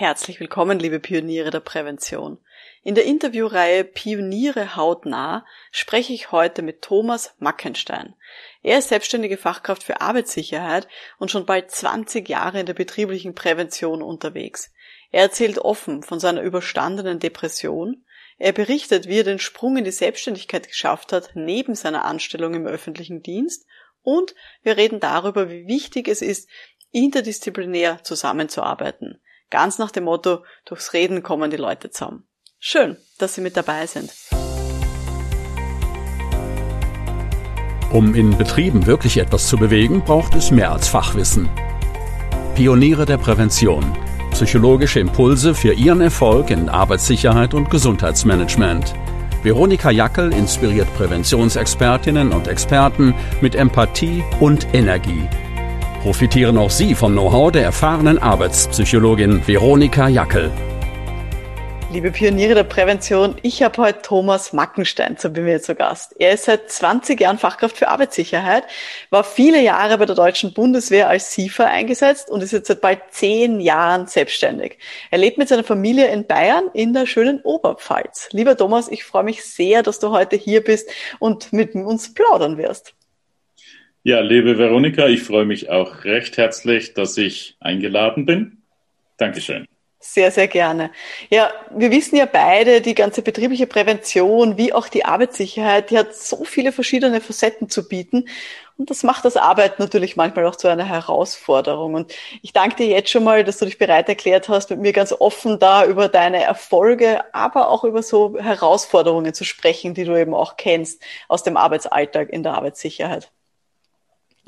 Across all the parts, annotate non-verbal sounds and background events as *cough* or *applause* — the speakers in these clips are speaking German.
Herzlich willkommen, liebe Pioniere der Prävention. In der Interviewreihe Pioniere hautnah spreche ich heute mit Thomas Mackenstein. Er ist selbstständige Fachkraft für Arbeitssicherheit und schon bald 20 Jahre in der betrieblichen Prävention unterwegs. Er erzählt offen von seiner überstandenen Depression. Er berichtet, wie er den Sprung in die Selbstständigkeit geschafft hat, neben seiner Anstellung im öffentlichen Dienst. Und wir reden darüber, wie wichtig es ist, interdisziplinär zusammenzuarbeiten. Ganz nach dem Motto, durchs Reden kommen die Leute zusammen. Schön, dass Sie mit dabei sind. Um in Betrieben wirklich etwas zu bewegen, braucht es mehr als Fachwissen. Pioniere der Prävention. Psychologische Impulse für Ihren Erfolg in Arbeitssicherheit und Gesundheitsmanagement. Veronika Jackel inspiriert Präventionsexpertinnen und Experten mit Empathie und Energie profitieren auch Sie vom Know-how der erfahrenen Arbeitspsychologin Veronika Jackel. Liebe Pioniere der Prävention, ich habe heute Thomas Mackenstein zu mir zu Gast. Er ist seit 20 Jahren Fachkraft für Arbeitssicherheit, war viele Jahre bei der deutschen Bundeswehr als SIFA eingesetzt und ist jetzt seit bald zehn Jahren selbstständig. Er lebt mit seiner Familie in Bayern in der schönen Oberpfalz. Lieber Thomas, ich freue mich sehr, dass du heute hier bist und mit uns plaudern wirst. Ja, liebe Veronika, ich freue mich auch recht herzlich, dass ich eingeladen bin. Dankeschön. Sehr, sehr gerne. Ja, wir wissen ja beide, die ganze betriebliche Prävention wie auch die Arbeitssicherheit, die hat so viele verschiedene Facetten zu bieten. Und das macht das Arbeiten natürlich manchmal auch zu einer Herausforderung. Und ich danke dir jetzt schon mal, dass du dich bereit erklärt hast, mit mir ganz offen da über deine Erfolge, aber auch über so Herausforderungen zu sprechen, die du eben auch kennst aus dem Arbeitsalltag in der Arbeitssicherheit.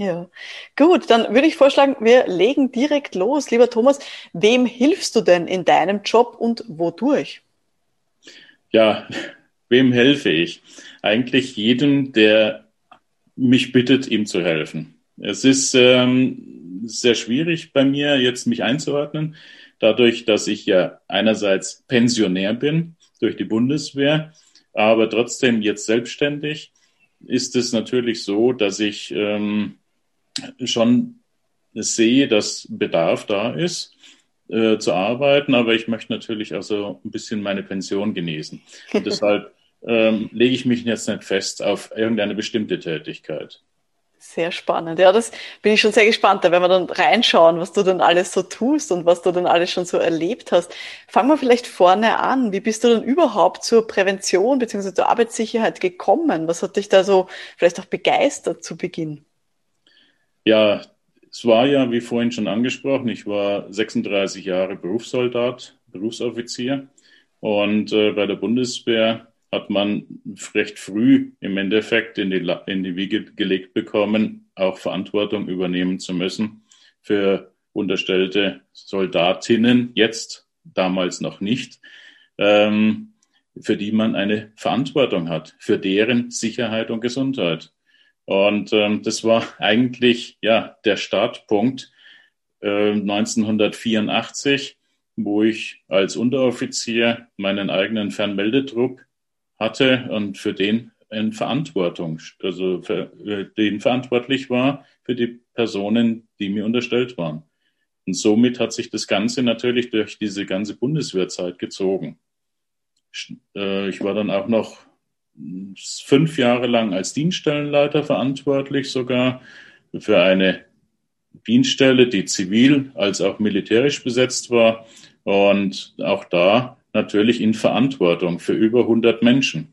Ja, gut, dann würde ich vorschlagen, wir legen direkt los. Lieber Thomas, wem hilfst du denn in deinem Job und wodurch? Ja, *laughs* wem helfe ich? Eigentlich jedem, der mich bittet, ihm zu helfen. Es ist ähm, sehr schwierig bei mir jetzt mich einzuordnen, dadurch, dass ich ja einerseits Pensionär bin durch die Bundeswehr, aber trotzdem jetzt selbstständig ist es natürlich so, dass ich ähm, schon sehe, dass Bedarf da ist äh, zu arbeiten, aber ich möchte natürlich also ein bisschen meine Pension genießen. Und deshalb *laughs* ähm, lege ich mich jetzt nicht fest auf irgendeine bestimmte Tätigkeit. Sehr spannend. Ja, das bin ich schon sehr gespannt. Da werden wir dann reinschauen, was du denn alles so tust und was du denn alles schon so erlebt hast. Fangen wir vielleicht vorne an. Wie bist du denn überhaupt zur Prävention bzw. zur Arbeitssicherheit gekommen? Was hat dich da so vielleicht auch begeistert zu Beginn? Ja, es war ja, wie vorhin schon angesprochen, ich war 36 Jahre Berufssoldat, Berufsoffizier. Und äh, bei der Bundeswehr hat man recht früh im Endeffekt in die, in die Wiege gelegt bekommen, auch Verantwortung übernehmen zu müssen für unterstellte Soldatinnen, jetzt, damals noch nicht, ähm, für die man eine Verantwortung hat, für deren Sicherheit und Gesundheit. Und ähm, das war eigentlich ja der Startpunkt äh, 1984, wo ich als Unteroffizier meinen eigenen Fernmeldetrupp hatte und für den in Verantwortung, also für äh, den verantwortlich war für die Personen, die mir unterstellt waren. Und somit hat sich das Ganze natürlich durch diese ganze Bundeswehrzeit gezogen. Äh, ich war dann auch noch fünf Jahre lang als Dienststellenleiter verantwortlich, sogar für eine Dienststelle, die zivil als auch militärisch besetzt war und auch da natürlich in Verantwortung für über 100 Menschen.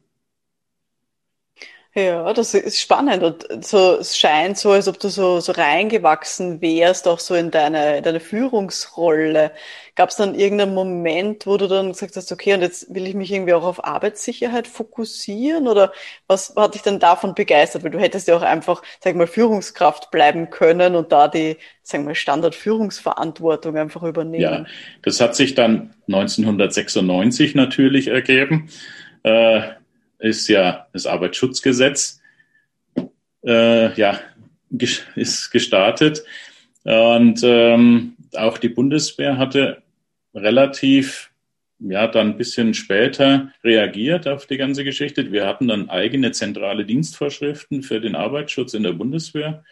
Ja, das ist spannend und so, es scheint so, als ob du so, so reingewachsen wärst, auch so in deine, deine Führungsrolle. Gab es dann irgendeinen Moment, wo du dann gesagt hast, okay, und jetzt will ich mich irgendwie auch auf Arbeitssicherheit fokussieren oder was hat dich denn davon begeistert? Weil du hättest ja auch einfach, sag mal, Führungskraft bleiben können und da die, sag mal, Standardführungsverantwortung einfach übernehmen. Ja, das hat sich dann 1996 natürlich ergeben. Äh, ist ja das Arbeitsschutzgesetz, äh, ja, ist gestartet. Und ähm, auch die Bundeswehr hatte relativ, ja, dann ein bisschen später reagiert auf die ganze Geschichte. Wir hatten dann eigene zentrale Dienstvorschriften für den Arbeitsschutz in der Bundeswehr.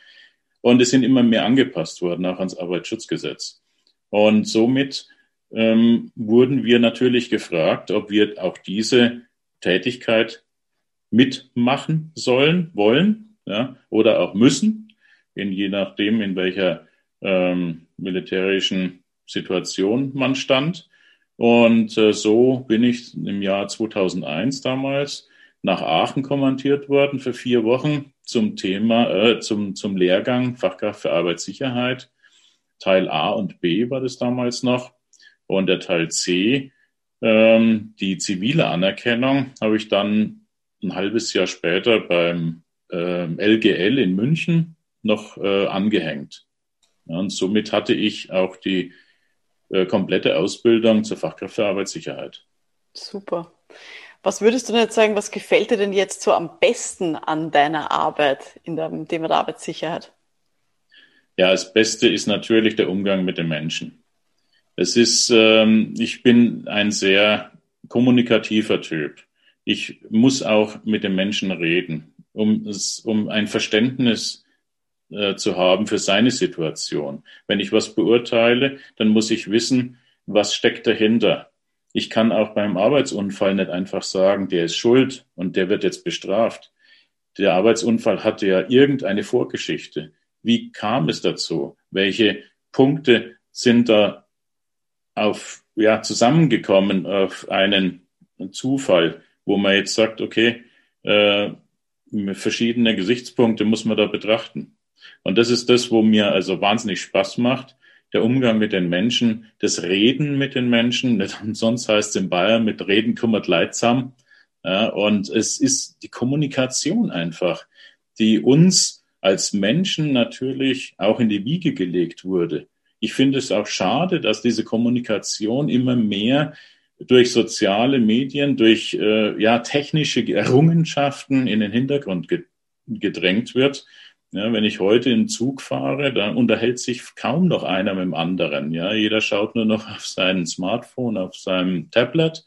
Und es sind immer mehr angepasst worden, auch ans Arbeitsschutzgesetz. Und somit ähm, wurden wir natürlich gefragt, ob wir auch diese Tätigkeit mitmachen sollen, wollen ja, oder auch müssen, in, je nachdem, in welcher ähm, militärischen Situation man stand. Und äh, so bin ich im Jahr 2001 damals nach Aachen kommandiert worden für vier Wochen zum Thema, äh, zum, zum Lehrgang Fachkraft für Arbeitssicherheit. Teil A und B war das damals noch. Und der Teil C, ähm, die zivile Anerkennung, habe ich dann ein halbes Jahr später beim äh, LGL in München noch äh, angehängt. Ja, und somit hatte ich auch die äh, komplette Ausbildung zur Fachkraft für Arbeitssicherheit. Super. Was würdest du denn jetzt sagen, was gefällt dir denn jetzt so am besten an deiner Arbeit in dem Thema der Arbeitssicherheit? Ja, das Beste ist natürlich der Umgang mit den Menschen. Es ist, ähm, ich bin ein sehr kommunikativer Typ. Ich muss auch mit den Menschen reden, um, es, um ein Verständnis äh, zu haben für seine Situation. Wenn ich was beurteile, dann muss ich wissen, was steckt dahinter. Ich kann auch beim Arbeitsunfall nicht einfach sagen, der ist schuld und der wird jetzt bestraft. Der Arbeitsunfall hatte ja irgendeine Vorgeschichte. Wie kam es dazu? Welche Punkte sind da auf, ja, zusammengekommen auf einen Zufall, wo man jetzt sagt, okay, äh, verschiedene Gesichtspunkte muss man da betrachten. Und das ist das, wo mir also wahnsinnig Spaß macht, der Umgang mit den Menschen, das Reden mit den Menschen, nicht umsonst heißt es in Bayern, mit Reden kümmert leidsam. Ja, und es ist die Kommunikation einfach, die uns als Menschen natürlich auch in die Wiege gelegt wurde. Ich finde es auch schade, dass diese Kommunikation immer mehr durch soziale Medien, durch äh, ja, technische Errungenschaften in den Hintergrund gedrängt wird. Ja, wenn ich heute im Zug fahre, dann unterhält sich kaum noch einer mit dem anderen. Ja, jeder schaut nur noch auf sein Smartphone, auf seinem Tablet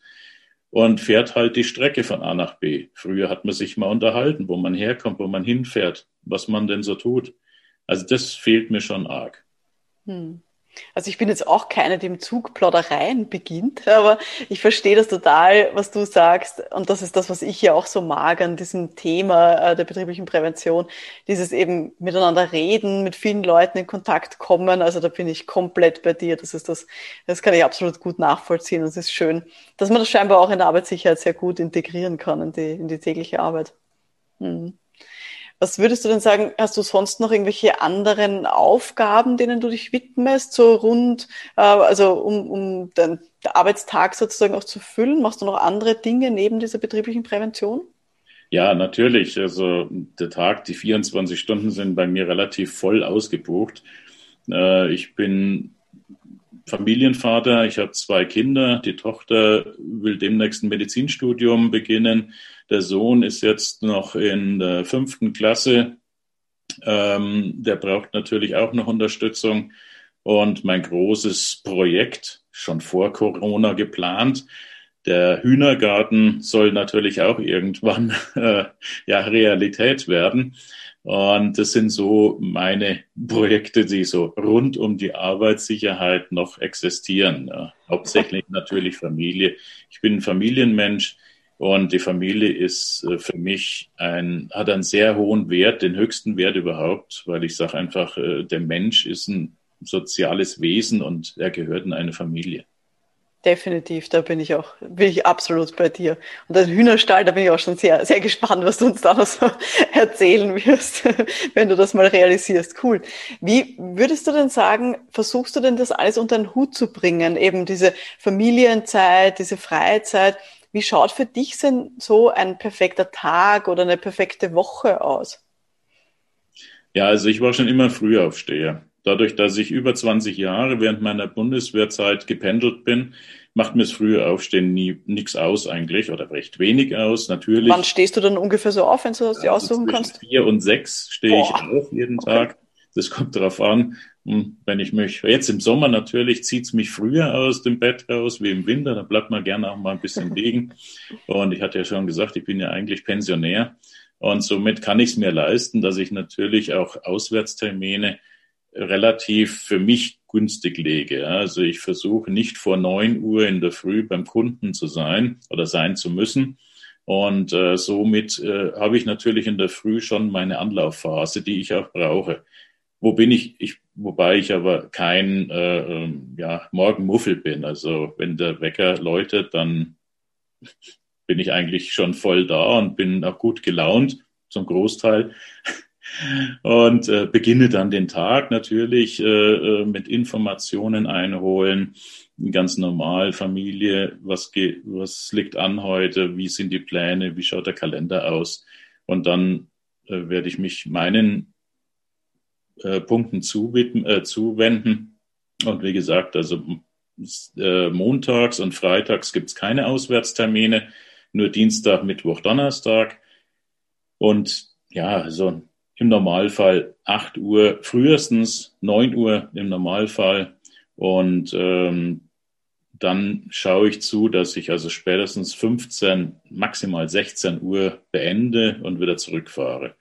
und fährt halt die Strecke von A nach B. Früher hat man sich mal unterhalten, wo man herkommt, wo man hinfährt, was man denn so tut. Also das fehlt mir schon arg. Hm. Also ich bin jetzt auch keine, die im Zug Plaudereien beginnt, aber ich verstehe das total, was du sagst. Und das ist das, was ich ja auch so mag an diesem Thema äh, der betrieblichen Prävention. Dieses eben miteinander reden, mit vielen Leuten in Kontakt kommen. Also da bin ich komplett bei dir. Das ist das, das kann ich absolut gut nachvollziehen. Und es ist schön, dass man das scheinbar auch in der Arbeitssicherheit sehr gut integrieren kann in die, in die tägliche Arbeit. Mhm. Was würdest du denn sagen, hast du sonst noch irgendwelche anderen Aufgaben, denen du dich widmest, so rund, äh, also um, um den Arbeitstag sozusagen auch zu füllen? Machst du noch andere Dinge neben dieser betrieblichen Prävention? Ja, natürlich. Also der Tag, die 24 Stunden sind bei mir relativ voll ausgebucht. Äh, ich bin Familienvater, ich habe zwei Kinder. Die Tochter will demnächst ein Medizinstudium beginnen. Der Sohn ist jetzt noch in der fünften Klasse. Ähm, der braucht natürlich auch noch Unterstützung. Und mein großes Projekt, schon vor Corona geplant, der Hühnergarten soll natürlich auch irgendwann *laughs* äh, ja Realität werden. Und das sind so meine Projekte, die so rund um die Arbeitssicherheit noch existieren. Ja. Hauptsächlich natürlich Familie. Ich bin ein Familienmensch und die Familie ist äh, für mich ein, hat einen sehr hohen Wert, den höchsten Wert überhaupt, weil ich sage einfach, äh, der Mensch ist ein soziales Wesen und er gehört in eine Familie. Definitiv, da bin ich auch, bin ich absolut bei dir. Und den Hühnerstall, da bin ich auch schon sehr, sehr gespannt, was du uns da noch so *laughs* erzählen wirst, *laughs* wenn du das mal realisierst. Cool. Wie würdest du denn sagen, versuchst du denn das alles unter den Hut zu bringen? Eben diese Familienzeit, diese Freizeit. Wie schaut für dich denn so ein perfekter Tag oder eine perfekte Woche aus? Ja, also ich war schon immer Frühaufsteher. Dadurch, dass ich über 20 Jahre während meiner Bundeswehrzeit gependelt bin, macht mir das frühe Aufstehen nie nichts aus eigentlich oder recht wenig aus. Natürlich. Wann stehst du dann ungefähr so auf, wenn du das dir also aussuchen kannst? Vier und sechs stehe ich auf jeden okay. Tag. Das kommt darauf an. Hm, wenn ich mich, jetzt im Sommer natürlich zieht's mich früher aus dem Bett raus, wie im Winter, da bleibt man gerne auch mal ein bisschen *laughs* liegen. Und ich hatte ja schon gesagt, ich bin ja eigentlich Pensionär. Und somit kann ich es mir leisten, dass ich natürlich auch Auswärtstermine relativ für mich günstig lege. Also ich versuche nicht vor neun Uhr in der Früh beim Kunden zu sein oder sein zu müssen. Und äh, somit äh, habe ich natürlich in der Früh schon meine Anlaufphase, die ich auch brauche. Wo bin ich? ich wobei ich aber kein äh, ähm, ja, Morgenmuffel bin. Also wenn der Wecker läutet, dann *laughs* bin ich eigentlich schon voll da und bin auch gut gelaunt, zum Großteil. *laughs* Und äh, beginne dann den Tag natürlich äh, äh mit Informationen einholen, ganz normal, Familie, was, geht, was liegt an heute, wie sind die Pläne, wie schaut der Kalender aus. Und dann äh, werde ich mich meinen äh, Punkten zuwidmen, äh, zuwenden. Und wie gesagt, also äh, montags und freitags gibt es keine Auswärtstermine, nur Dienstag, Mittwoch, Donnerstag. Und ja, also im Normalfall 8 Uhr, frühestens 9 Uhr im Normalfall. Und ähm, dann schaue ich zu, dass ich also spätestens 15, maximal 16 Uhr beende und wieder zurückfahre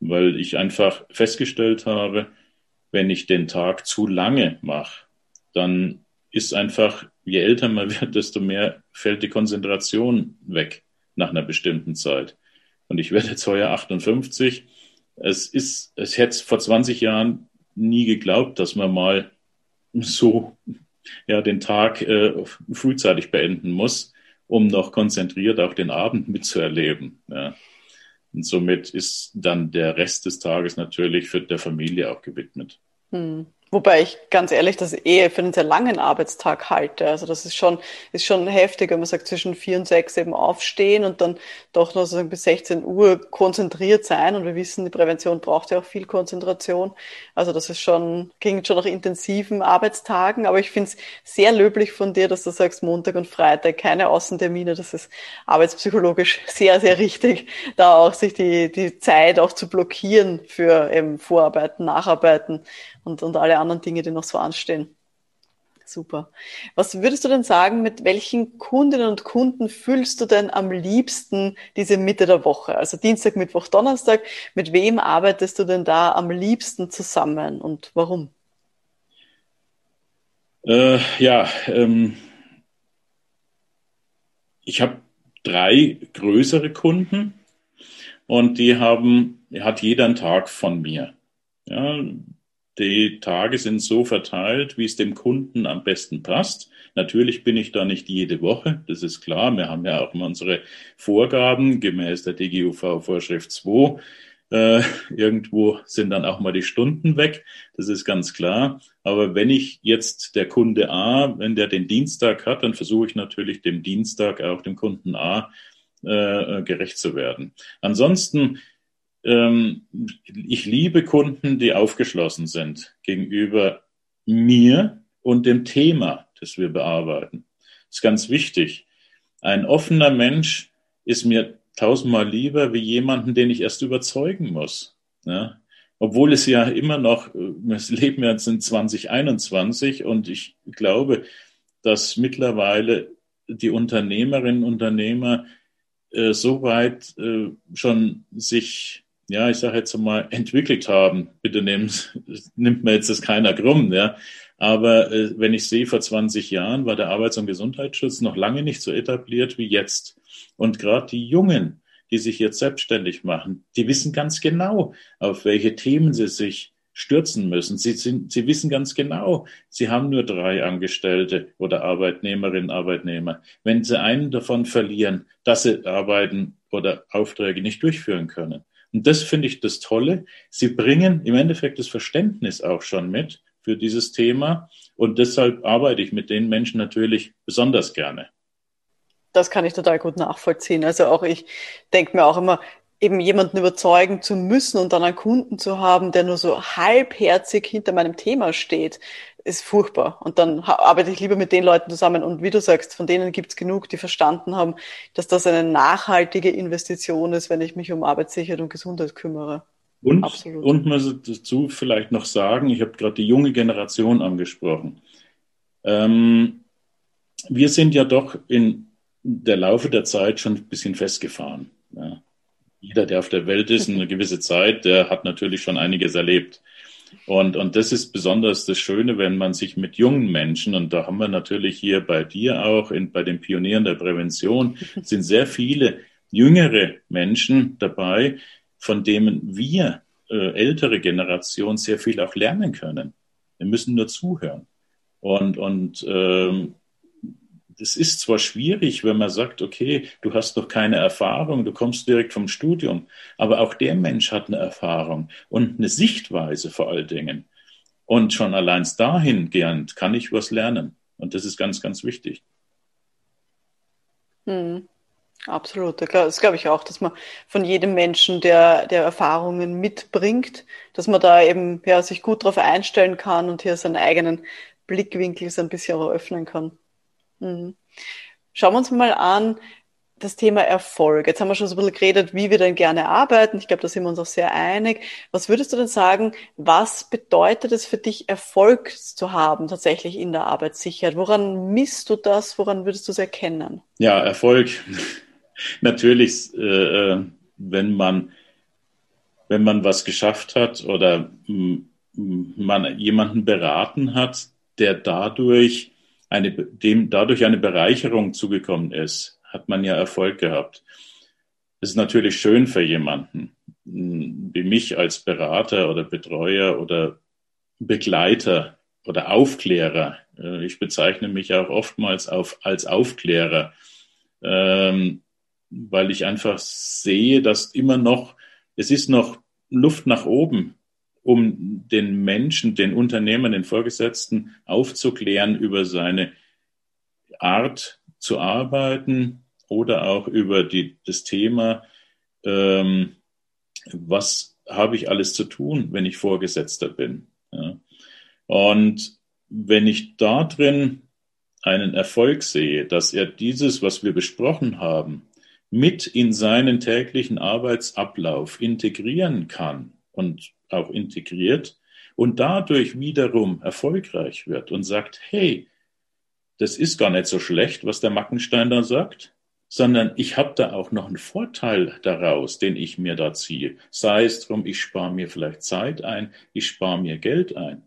weil ich einfach festgestellt habe, wenn ich den Tag zu lange mache, dann ist einfach, je älter man *laughs* wird, desto mehr fällt die Konzentration weg nach einer bestimmten Zeit. Und ich werde jetzt heuer 58. Es ist, es hätte vor 20 Jahren nie geglaubt, dass man mal so ja, den Tag äh, frühzeitig beenden muss, um noch konzentriert auch den Abend mitzuerleben. Ja. Und somit ist dann der Rest des Tages natürlich für der Familie auch gewidmet. Hm. Wobei ich ganz ehrlich das eher für einen sehr langen Arbeitstag halte. Also das ist schon, ist schon heftig, wenn man sagt, zwischen vier und sechs eben aufstehen und dann doch noch sozusagen bis 16 Uhr konzentriert sein. Und wir wissen, die Prävention braucht ja auch viel Konzentration. Also das ist schon, klingt schon nach intensiven Arbeitstagen. Aber ich finde es sehr löblich von dir, dass du sagst, Montag und Freitag keine Außentermine. Das ist arbeitspsychologisch *laughs* sehr, sehr richtig, da auch sich die, die Zeit auch zu blockieren für eben Vorarbeiten, Nacharbeiten und, und alle anderen Dinge, die noch so anstehen. Super. Was würdest du denn sagen, mit welchen Kundinnen und Kunden fühlst du denn am liebsten diese Mitte der Woche? Also Dienstag, Mittwoch, Donnerstag. Mit wem arbeitest du denn da am liebsten zusammen und warum? Äh, ja, ähm, ich habe drei größere Kunden und die haben, hat jeder einen Tag von mir. Ja, die Tage sind so verteilt, wie es dem Kunden am besten passt. Natürlich bin ich da nicht jede Woche, das ist klar. Wir haben ja auch immer unsere Vorgaben gemäß der DGUV Vorschrift 2. Äh, irgendwo sind dann auch mal die Stunden weg, das ist ganz klar. Aber wenn ich jetzt der Kunde A, wenn der den Dienstag hat, dann versuche ich natürlich dem Dienstag auch dem Kunden A äh, gerecht zu werden. Ansonsten ich liebe Kunden, die aufgeschlossen sind gegenüber mir und dem Thema, das wir bearbeiten. Das ist ganz wichtig. Ein offener Mensch ist mir tausendmal lieber wie jemanden, den ich erst überzeugen muss. Ja? Obwohl es ja immer noch, wir leben ja jetzt in 2021 und ich glaube, dass mittlerweile die Unternehmerinnen und Unternehmer äh, so weit äh, schon sich ja, ich sage jetzt mal, entwickelt haben. Bitte nimmt, nimmt mir jetzt das keiner krumm, ja. Aber äh, wenn ich sehe, vor 20 Jahren war der Arbeits- und Gesundheitsschutz noch lange nicht so etabliert wie jetzt. Und gerade die Jungen, die sich jetzt selbstständig machen, die wissen ganz genau, auf welche Themen sie sich stürzen müssen. Sie, sind, sie wissen ganz genau, sie haben nur drei Angestellte oder Arbeitnehmerinnen, Arbeitnehmer. Wenn sie einen davon verlieren, dass sie Arbeiten oder Aufträge nicht durchführen können, und das finde ich das Tolle. Sie bringen im Endeffekt das Verständnis auch schon mit für dieses Thema. Und deshalb arbeite ich mit den Menschen natürlich besonders gerne. Das kann ich total gut nachvollziehen. Also auch ich denke mir auch immer, eben jemanden überzeugen zu müssen und dann einen Kunden zu haben, der nur so halbherzig hinter meinem Thema steht, ist furchtbar. Und dann arbeite ich lieber mit den Leuten zusammen. Und wie du sagst, von denen gibt es genug, die verstanden haben, dass das eine nachhaltige Investition ist, wenn ich mich um Arbeitssicherheit und Gesundheit kümmere. Und, Absolut. und man dazu vielleicht noch sagen, ich habe gerade die junge Generation angesprochen. Ähm, wir sind ja doch in der Laufe der Zeit schon ein bisschen festgefahren. Ja. Jeder, der auf der Welt ist, eine gewisse Zeit, der hat natürlich schon einiges erlebt. Und, und das ist besonders das Schöne, wenn man sich mit jungen Menschen, und da haben wir natürlich hier bei dir auch, in, bei den Pionieren der Prävention, *laughs* sind sehr viele jüngere Menschen dabei, von denen wir äh, ältere Generation sehr viel auch lernen können. Wir müssen nur zuhören. Und, und ähm, das ist zwar schwierig, wenn man sagt, okay, du hast noch keine Erfahrung, du kommst direkt vom Studium, aber auch der Mensch hat eine Erfahrung und eine Sichtweise vor allen Dingen. Und schon allein dahingehend kann ich was lernen. Und das ist ganz, ganz wichtig. Hm. Absolut. Das glaube ich auch, dass man von jedem Menschen, der, der Erfahrungen mitbringt, dass man da eben ja, sich gut darauf einstellen kann und hier seinen eigenen Blickwinkel so ein bisschen eröffnen kann. Mhm. Schauen wir uns mal an, das Thema Erfolg. Jetzt haben wir schon so ein bisschen geredet, wie wir denn gerne arbeiten. Ich glaube, da sind wir uns auch sehr einig. Was würdest du denn sagen, was bedeutet es für dich, Erfolg zu haben tatsächlich in der Arbeitssicherheit? Woran misst du das? Woran würdest du es erkennen? Ja, Erfolg. *laughs* Natürlich, äh, äh, wenn man wenn man was geschafft hat oder man jemanden beraten hat, der dadurch eine, dem dadurch eine Bereicherung zugekommen ist, hat man ja Erfolg gehabt. Das ist natürlich schön für jemanden, wie mich als Berater oder Betreuer oder Begleiter oder Aufklärer. Äh, ich bezeichne mich auch oftmals auf, als Aufklärer, ähm, weil ich einfach sehe, dass immer noch, es ist noch Luft nach oben um den Menschen, den Unternehmern, den Vorgesetzten aufzuklären über seine Art zu arbeiten oder auch über die, das Thema, ähm, was habe ich alles zu tun, wenn ich Vorgesetzter bin. Ja. Und wenn ich da drin einen Erfolg sehe, dass er dieses, was wir besprochen haben, mit in seinen täglichen Arbeitsablauf integrieren kann und auch integriert und dadurch wiederum erfolgreich wird und sagt, hey, das ist gar nicht so schlecht, was der Mackenstein da sagt, sondern ich habe da auch noch einen Vorteil daraus, den ich mir da ziehe. Sei es drum, ich spare mir vielleicht Zeit ein, ich spare mir Geld ein.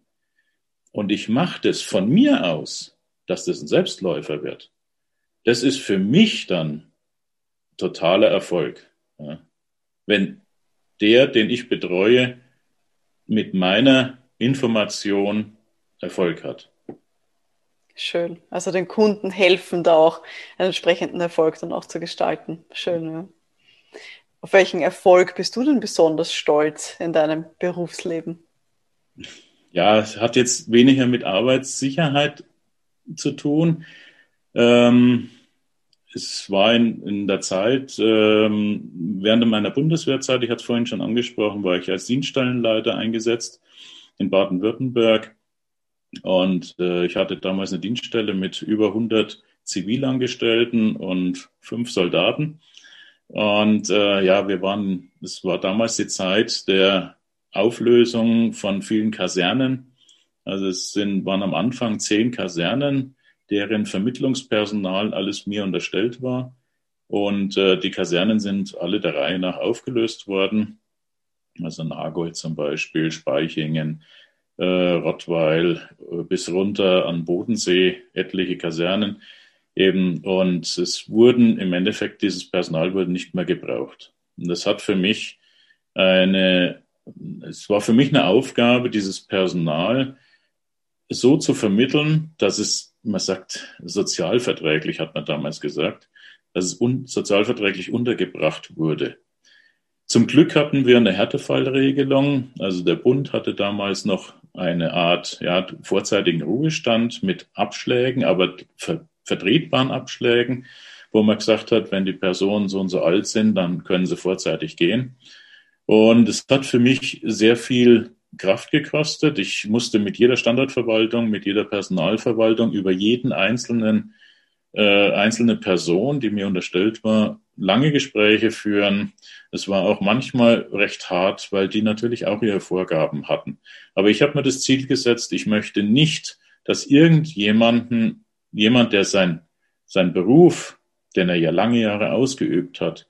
Und ich mache das von mir aus, dass das ein Selbstläufer wird. Das ist für mich dann totaler Erfolg. Ja. Wenn der, den ich betreue, mit meiner Information Erfolg hat. Schön. Also den Kunden helfen da auch einen entsprechenden Erfolg dann auch zu gestalten. Schön, ja. Auf welchen Erfolg bist du denn besonders stolz in deinem Berufsleben? Ja, es hat jetzt weniger mit Arbeitssicherheit zu tun. Ähm, es war in, in der Zeit, ähm, während meiner Bundeswehrzeit, ich hatte es vorhin schon angesprochen, war ich als Dienststellenleiter eingesetzt in Baden-Württemberg. Und äh, ich hatte damals eine Dienststelle mit über 100 Zivilangestellten und fünf Soldaten. Und äh, ja, wir waren, es war damals die Zeit der Auflösung von vielen Kasernen. Also es sind, waren am Anfang zehn Kasernen deren Vermittlungspersonal alles mir unterstellt war. Und äh, die Kasernen sind alle der Reihe nach aufgelöst worden. Also Nagold zum Beispiel, Speichingen, äh, Rottweil äh, bis runter an Bodensee, etliche Kasernen eben. Und es wurden im Endeffekt, dieses Personal wurde nicht mehr gebraucht. Und das hat für mich eine, es war für mich eine Aufgabe, dieses Personal so zu vermitteln, dass es man sagt, sozialverträglich, hat man damals gesagt, dass es un sozialverträglich untergebracht wurde. Zum Glück hatten wir eine Härtefallregelung. Also der Bund hatte damals noch eine Art ja, vorzeitigen Ruhestand mit Abschlägen, aber ver vertretbaren Abschlägen, wo man gesagt hat, wenn die Personen so und so alt sind, dann können sie vorzeitig gehen. Und es hat für mich sehr viel Kraft gekostet. Ich musste mit jeder Standortverwaltung, mit jeder Personalverwaltung über jeden einzelnen äh, einzelne Person, die mir unterstellt war, lange Gespräche führen. Es war auch manchmal recht hart, weil die natürlich auch ihre Vorgaben hatten. Aber ich habe mir das Ziel gesetzt, ich möchte nicht, dass irgendjemanden, jemand, der sein, sein Beruf, den er ja lange Jahre ausgeübt hat,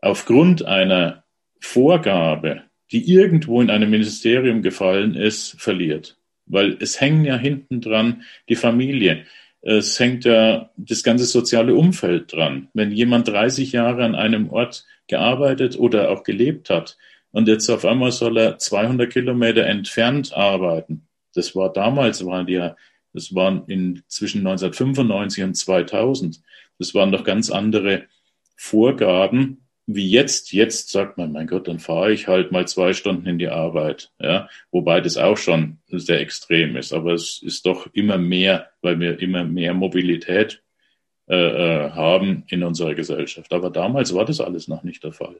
aufgrund einer Vorgabe die irgendwo in einem Ministerium gefallen ist, verliert. Weil es hängen ja hinten dran die Familie. Es hängt ja das ganze soziale Umfeld dran. Wenn jemand 30 Jahre an einem Ort gearbeitet oder auch gelebt hat und jetzt auf einmal soll er 200 Kilometer entfernt arbeiten. Das war damals, waren die ja, das waren in zwischen 1995 und 2000. Das waren doch ganz andere Vorgaben wie jetzt. Jetzt sagt man, mein Gott, dann fahre ich halt mal zwei Stunden in die Arbeit. Ja, wobei das auch schon sehr extrem ist. Aber es ist doch immer mehr, weil wir immer mehr Mobilität äh, äh haben in unserer Gesellschaft. Aber damals war das alles noch nicht der Fall.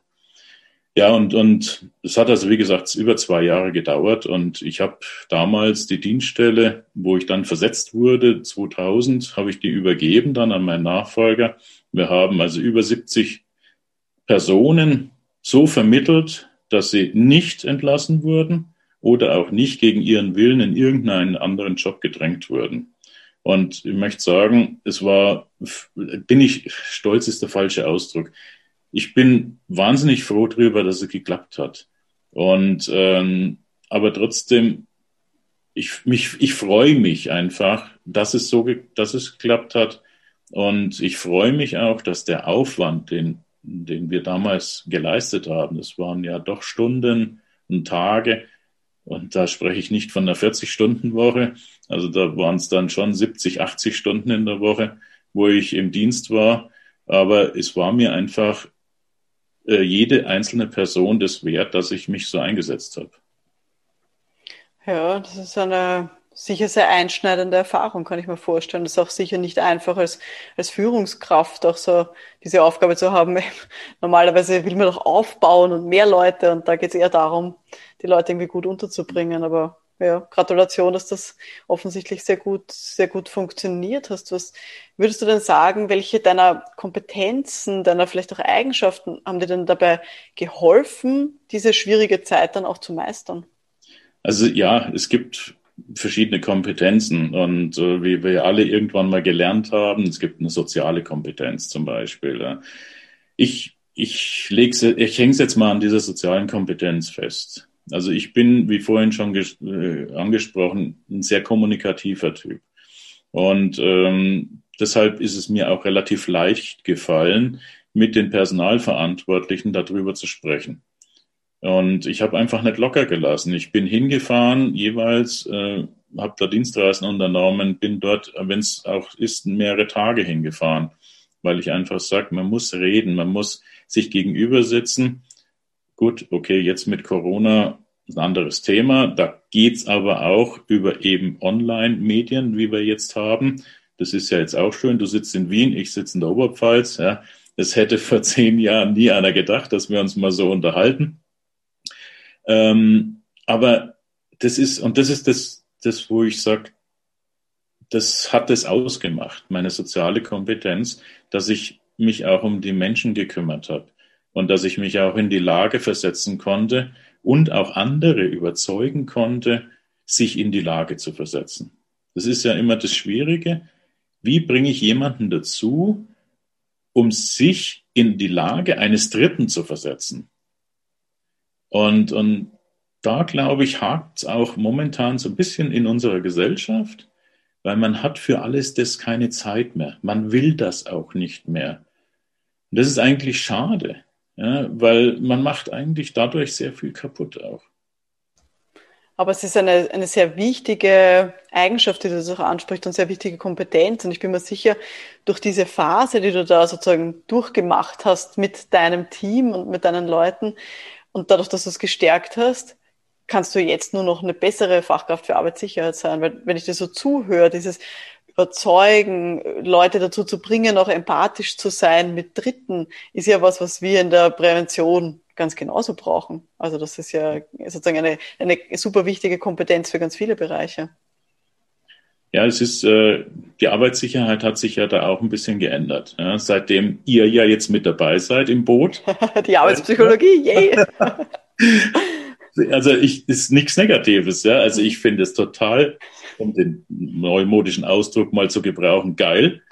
Ja, und, und es hat also, wie gesagt, über zwei Jahre gedauert und ich habe damals die Dienststelle, wo ich dann versetzt wurde, 2000, habe ich die übergeben dann an meinen Nachfolger. Wir haben also über 70 Personen so vermittelt, dass sie nicht entlassen wurden oder auch nicht gegen ihren Willen in irgendeinen anderen Job gedrängt wurden. Und ich möchte sagen, es war, bin ich, stolz ist der falsche Ausdruck. Ich bin wahnsinnig froh darüber, dass es geklappt hat. Und ähm, aber trotzdem, ich, mich, ich freue mich einfach, dass es so, dass es geklappt hat. Und ich freue mich auch, dass der Aufwand, den den wir damals geleistet haben. Es waren ja doch Stunden und Tage. Und da spreche ich nicht von einer 40-Stunden-Woche. Also da waren es dann schon 70, 80 Stunden in der Woche, wo ich im Dienst war. Aber es war mir einfach äh, jede einzelne Person das wert, dass ich mich so eingesetzt habe. Ja, das ist eine sicher sehr einschneidende Erfahrung, kann ich mir vorstellen. Das ist auch sicher nicht einfach als, als Führungskraft auch so diese Aufgabe zu haben. Normalerweise will man doch aufbauen und mehr Leute und da geht es eher darum, die Leute irgendwie gut unterzubringen. Aber ja, Gratulation, dass das offensichtlich sehr gut, sehr gut funktioniert hast. Was würdest du denn sagen, welche deiner Kompetenzen, deiner vielleicht auch Eigenschaften haben dir denn dabei geholfen, diese schwierige Zeit dann auch zu meistern? Also ja, es gibt verschiedene Kompetenzen und äh, wie wir alle irgendwann mal gelernt haben, es gibt eine soziale Kompetenz zum Beispiel. Ich, ich, leg's, ich hänge es jetzt mal an dieser sozialen Kompetenz fest. Also ich bin, wie vorhin schon äh, angesprochen, ein sehr kommunikativer Typ. Und ähm, deshalb ist es mir auch relativ leicht gefallen, mit den Personalverantwortlichen darüber zu sprechen. Und ich habe einfach nicht locker gelassen. Ich bin hingefahren, jeweils äh, habe da Dienstreisen unternommen, bin dort, wenn es auch ist, mehrere Tage hingefahren, weil ich einfach sage, man muss reden, man muss sich gegenüber sitzen. Gut, okay, jetzt mit Corona ein anderes Thema. Da geht's aber auch über eben Online-Medien, wie wir jetzt haben. Das ist ja jetzt auch schön. Du sitzt in Wien, ich sitze in der Oberpfalz. Ja. Das hätte vor zehn Jahren nie einer gedacht, dass wir uns mal so unterhalten. Ähm, aber das ist, und das ist das, das wo ich sage, das hat es ausgemacht, meine soziale Kompetenz, dass ich mich auch um die Menschen gekümmert habe und dass ich mich auch in die Lage versetzen konnte und auch andere überzeugen konnte, sich in die Lage zu versetzen. Das ist ja immer das Schwierige. Wie bringe ich jemanden dazu, um sich in die Lage eines Dritten zu versetzen? Und, und da, glaube ich, hakt es auch momentan so ein bisschen in unserer Gesellschaft, weil man hat für alles das keine Zeit mehr. Man will das auch nicht mehr. Und das ist eigentlich schade, ja, weil man macht eigentlich dadurch sehr viel kaputt auch. Aber es ist eine, eine sehr wichtige Eigenschaft, die du so ansprichst und sehr wichtige Kompetenz. Und ich bin mir sicher, durch diese Phase, die du da sozusagen durchgemacht hast mit deinem Team und mit deinen Leuten, und dadurch, dass du es gestärkt hast, kannst du jetzt nur noch eine bessere Fachkraft für Arbeitssicherheit sein. Weil wenn ich dir so zuhöre, dieses Überzeugen, Leute dazu zu bringen, auch empathisch zu sein mit Dritten, ist ja was, was wir in der Prävention ganz genauso brauchen. Also das ist ja sozusagen eine, eine super wichtige Kompetenz für ganz viele Bereiche. Ja, es ist, äh, die Arbeitssicherheit hat sich ja da auch ein bisschen geändert. Ja, seitdem ihr ja jetzt mit dabei seid im Boot. *laughs* die Arbeitspsychologie, yay! *laughs* also ich, ist nichts Negatives, ja. Also ich finde es total, um den neumodischen Ausdruck mal zu gebrauchen, geil,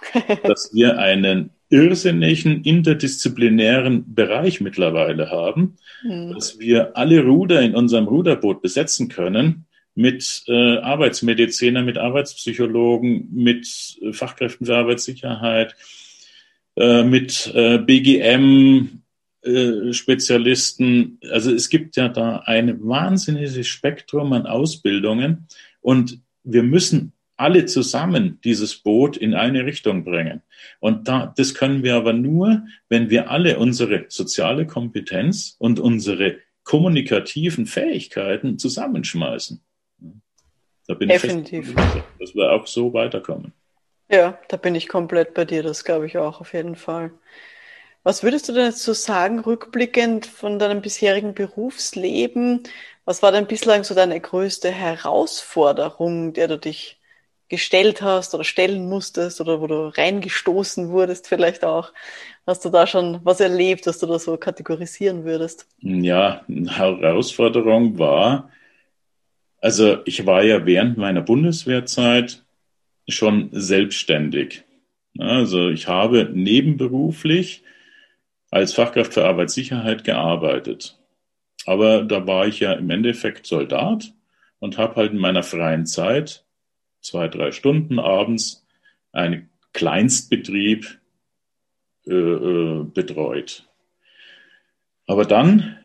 dass wir einen irrsinnigen interdisziplinären Bereich mittlerweile haben, mhm. dass wir alle Ruder in unserem Ruderboot besetzen können mit äh, Arbeitsmedizinern, mit Arbeitspsychologen, mit äh, Fachkräften für Arbeitssicherheit, äh, mit äh, BGM, äh, Spezialisten. Also es gibt ja da ein wahnsinniges Spektrum an Ausbildungen und wir müssen alle zusammen dieses Boot in eine Richtung bringen. Und da, das können wir aber nur, wenn wir alle unsere soziale Kompetenz und unsere kommunikativen Fähigkeiten zusammenschmeißen. Da bin Definitiv. ich fest, dass wir auch so weiterkommen. Ja, da bin ich komplett bei dir, das glaube ich auch auf jeden Fall. Was würdest du denn jetzt so sagen, rückblickend von deinem bisherigen Berufsleben? Was war denn bislang so deine größte Herausforderung, der du dich gestellt hast oder stellen musstest oder wo du reingestoßen wurdest vielleicht auch? Hast du da schon was erlebt, was du da so kategorisieren würdest? Ja, eine Herausforderung war, also ich war ja während meiner Bundeswehrzeit schon selbstständig. Also ich habe nebenberuflich als Fachkraft für Arbeitssicherheit gearbeitet. Aber da war ich ja im Endeffekt Soldat und habe halt in meiner freien Zeit zwei, drei Stunden abends einen Kleinstbetrieb äh, äh, betreut. Aber dann,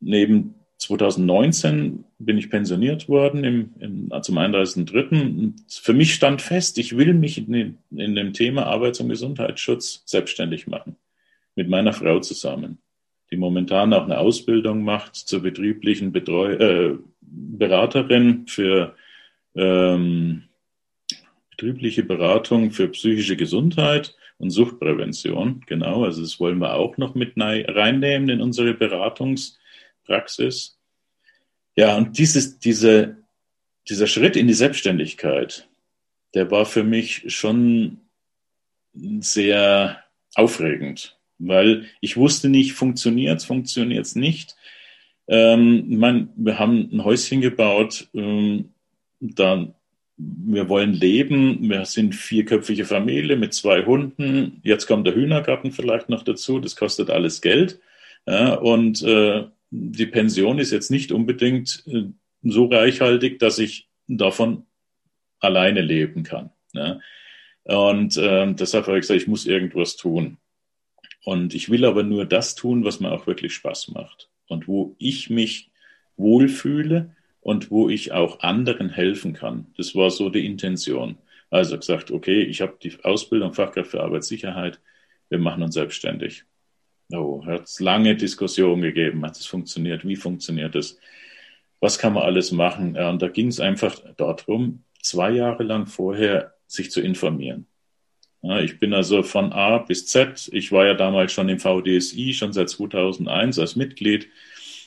neben 2019 bin ich pensioniert worden im, im, zum 31.03. Für mich stand fest, ich will mich in, in dem Thema Arbeits- und Gesundheitsschutz selbstständig machen. Mit meiner Frau zusammen, die momentan auch eine Ausbildung macht zur betrieblichen Betreu äh, Beraterin für ähm, betriebliche Beratung für psychische Gesundheit und Suchtprävention. Genau, also das wollen wir auch noch mit reinnehmen in unsere Beratungspraxis. Ja, und dieses, diese, dieser Schritt in die Selbstständigkeit, der war für mich schon sehr aufregend, weil ich wusste nicht, funktioniert es, funktioniert es nicht. Ähm, man, wir haben ein Häuschen gebaut, ähm, da wir wollen leben, wir sind vierköpfige Familie mit zwei Hunden, jetzt kommt der Hühnergarten vielleicht noch dazu, das kostet alles Geld. Ja, und äh, die Pension ist jetzt nicht unbedingt äh, so reichhaltig, dass ich davon alleine leben kann. Ja. Und äh, deshalb habe ich gesagt, ich muss irgendwas tun. Und ich will aber nur das tun, was mir auch wirklich Spaß macht und wo ich mich wohlfühle und wo ich auch anderen helfen kann. Das war so die Intention. Also gesagt, okay, ich habe die Ausbildung Fachkraft für Arbeitssicherheit, wir machen uns selbstständig. Oh, hat es lange Diskussionen gegeben, hat es funktioniert, wie funktioniert es, was kann man alles machen. Ja, und da ging es einfach darum, zwei Jahre lang vorher sich zu informieren. Ich bin also von A bis Z, ich war ja damals schon im VDSI, schon seit 2001 als Mitglied,